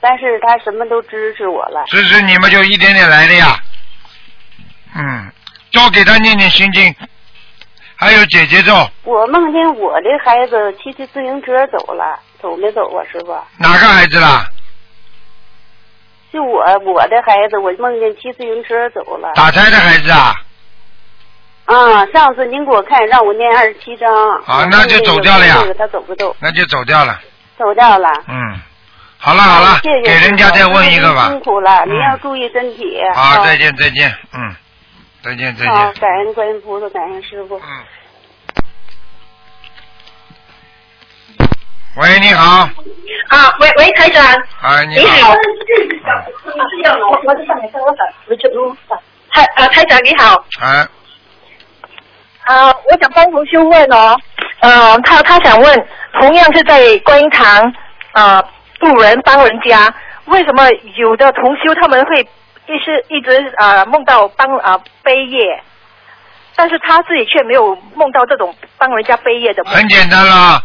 Speaker 9: 但是他什么都支持我了。
Speaker 2: 支持你们就一点点来的呀。嗯，多给他念念心经，还有姐姐咒。
Speaker 9: 我梦见我的孩子骑骑自行车走了，走没走啊，师傅？
Speaker 2: 哪个孩子啦？
Speaker 9: 就我我的孩子，我梦见骑自行车走了。
Speaker 2: 打胎的孩子啊？
Speaker 9: 啊，上次您给我看，让我念二十七章。
Speaker 2: 啊，那就走掉了呀。
Speaker 9: 他走不走？
Speaker 2: 那就走掉了。
Speaker 9: 走掉了。
Speaker 2: 嗯，好了好了，给人家再问一个吧。
Speaker 9: 辛苦了，您要注意身体。
Speaker 2: 好，再见再见，嗯，再见再见。好，
Speaker 9: 感恩观音菩萨，感恩师傅。嗯。
Speaker 2: 喂，你好。
Speaker 10: 啊，喂喂，台长。
Speaker 2: 哎，
Speaker 10: 你
Speaker 2: 好。
Speaker 10: 你好。我我在上。台啊，台长你好。
Speaker 2: 哎。
Speaker 10: 啊，我想帮同修问哦，呃，他他想问，同样是在观音堂啊渡人帮人家，为什么有的同修他们会一是一直啊梦到帮啊背业，但是他自己却没有梦到这种帮人家背业的？
Speaker 2: 很简单啦，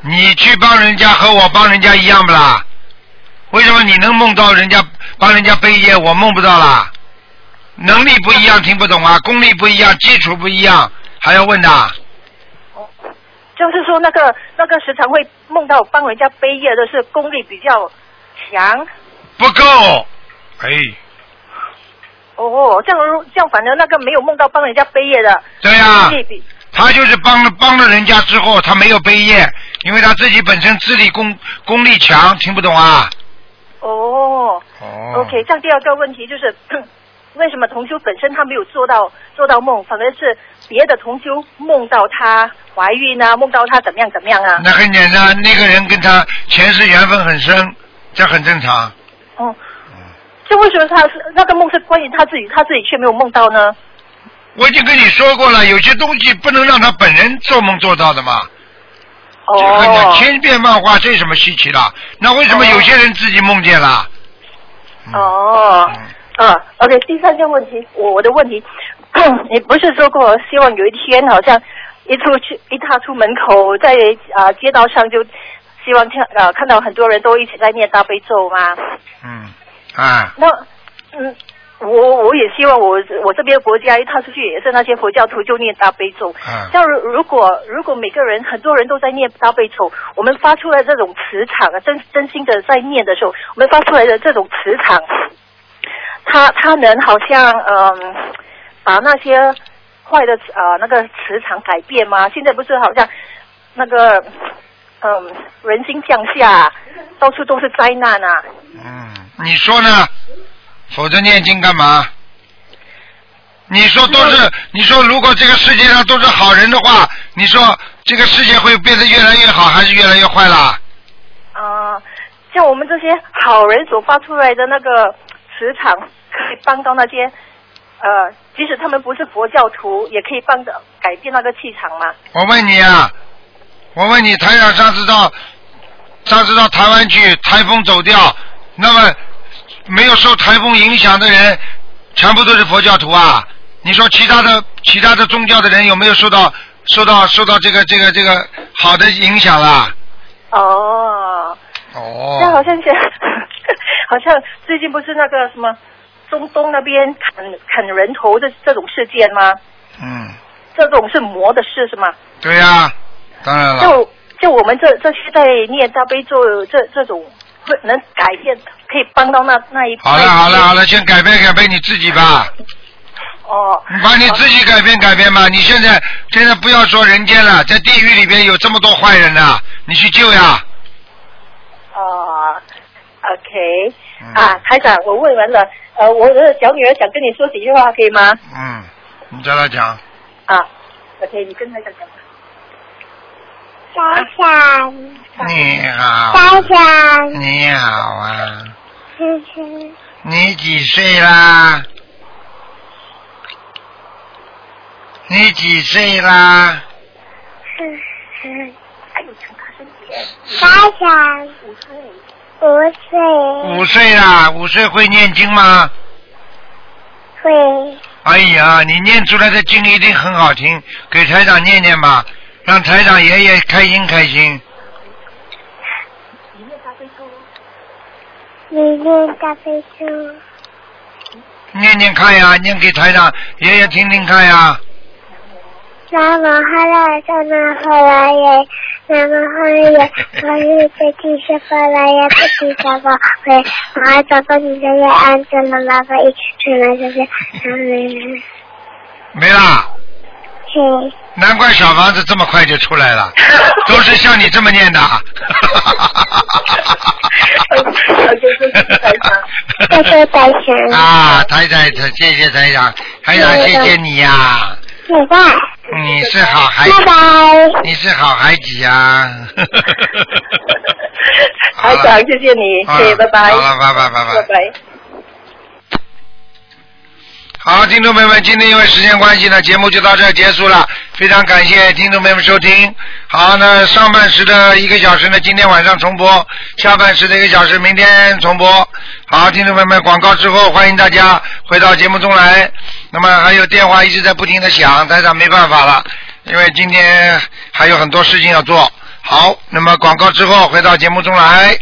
Speaker 2: 你去帮人家和我帮人家一样不啦？为什么你能梦到人家帮人家背业，我梦不到啦？能力不一样，听不懂啊！功力不一样，基础不一样，还要问的。
Speaker 10: 就是说，那个那个时常会梦到帮人家背业的是功力比较强。
Speaker 2: 不够，哎。
Speaker 10: 哦，这样这样，反正那个没有梦到帮人家背业的。
Speaker 2: 对呀。他就是帮了帮了人家之后，他没有背业，因为他自己本身智力功功力强，听不懂啊？
Speaker 10: 哦
Speaker 2: 哦
Speaker 10: ，OK，这样第二个问题就是，为什么同修本身他没有做到做到梦，反而是别的同修梦到她怀孕啊，梦到她怎么样怎么样啊？
Speaker 2: 那很简单，那个人跟他前世缘分很深，这很正常。
Speaker 10: 哦，这为什么他是那个梦是关于他自己，他自己却没有梦到呢？
Speaker 2: 我已经跟你说过了，有些东西不能让他本人做梦做到的嘛。
Speaker 10: 哦
Speaker 2: 千变万化，这有什么稀奇的？那为什么有些人自己梦见了？
Speaker 10: 哦，啊，OK，第三个问题，我我的问题，你不是说过希望有一天好像一出去一踏出门口，在啊、街道上就希望看啊、看到很多人都一起在念大悲咒吗？
Speaker 2: 嗯，啊，
Speaker 10: 那嗯，我我也希望我我这边国家一踏出去也是那些佛教徒就念大悲咒。
Speaker 2: 嗯
Speaker 10: 像如如果如果每个人很多人都在念大悲咒，我们发出来这种磁场啊，真真心的在念的时候，我们发出来的这种磁场，它它能好像嗯把那些坏的呃那个磁场改变吗？现在不是好像那个嗯人心向下，到处都是灾难啊。
Speaker 2: 嗯，你说呢？否则念经干嘛？你说都是，你说如果这个世界上都是好人的话，你说这个世界会变得越来越好，还是越来越坏啦？
Speaker 10: 啊、像我们这些好人所发出来的那个磁场，可以帮到那些呃，即使他们不是佛教徒，也可以帮着改变那个气场吗？
Speaker 2: 我问你啊，我问你，台长上次到上次到台湾去，台风走掉，那么没有受台风影响的人，全部都是佛教徒啊？你说其他的其他的宗教的人有没有受到受到受到这个这个这个好的影响啦？
Speaker 10: 哦，
Speaker 2: 哦，
Speaker 10: 那好像是，好像最近不是那个什么中东那边砍砍人头的这种事件吗？
Speaker 2: 嗯，
Speaker 10: 这种是魔的事是吗？
Speaker 2: 对呀、当然了，
Speaker 10: 就就我们这这些在念大悲咒这这种，会能改变，可以帮到那那一
Speaker 2: 好了好了好了，先改变改变你自己吧。
Speaker 10: 哦，
Speaker 2: 你把你自己改变改变吧。你现在现在不要说人间了，在地狱里边有这么多坏人呢，你去救呀。
Speaker 10: 哦，OK，
Speaker 2: 嗯
Speaker 10: 啊，台长，我问完了，呃，我的小女儿想跟你说几句话，可以吗？
Speaker 2: 嗯，你叫她讲。
Speaker 10: 啊，OK，你跟她讲讲。
Speaker 11: 台长，
Speaker 2: 你好，
Speaker 11: 台长，
Speaker 2: 你好啊，
Speaker 11: 嗯哼，
Speaker 2: 你几岁啦？你几岁啦？
Speaker 11: 嗯哼，台长，五岁，
Speaker 2: 五岁啦，五岁会念经吗？
Speaker 11: 会，
Speaker 2: 哎呀，你念出来的经一定很好听，给台长念念吧，让台长爷爷开心开心。
Speaker 11: 你念大悲咒，
Speaker 2: 念念看呀，念给台长爷爷听听看呀。
Speaker 11: 南无哈拉萨那哈拉耶，南无哈拉耶，我是在地下法拉耶，不地下法会，我还找到你的耶，安着了。拉法一，出来就是，嗯，
Speaker 2: 没啦，
Speaker 11: 嘿，
Speaker 2: 难怪小房子这么快就出来了，都是像你这么念的。
Speaker 11: 谢谢台长，
Speaker 2: 啊，台长，谢谢台长，台长谢谢你呀、
Speaker 11: 拜拜，
Speaker 2: 你是好孩子，
Speaker 11: 拜拜。
Speaker 2: 你是好孩子呀、
Speaker 10: 台长，谢谢你，谢谢，拜拜。
Speaker 2: 好了，拜拜拜拜
Speaker 10: 拜拜。
Speaker 2: 好，听众朋友们，今天因为时间关系呢，节目就到这儿结束了。非常感谢听众朋友们收听。好，那上半时的一个小时呢，今天晚上重播；下半时的一个小时，明天重播。好，听众朋友们，广告之后，欢迎大家回到节目中来。那么还有电话一直在不停的响，台长没办法了，因为今天还有很多事情要做。好，那么广告之后回到节目中来。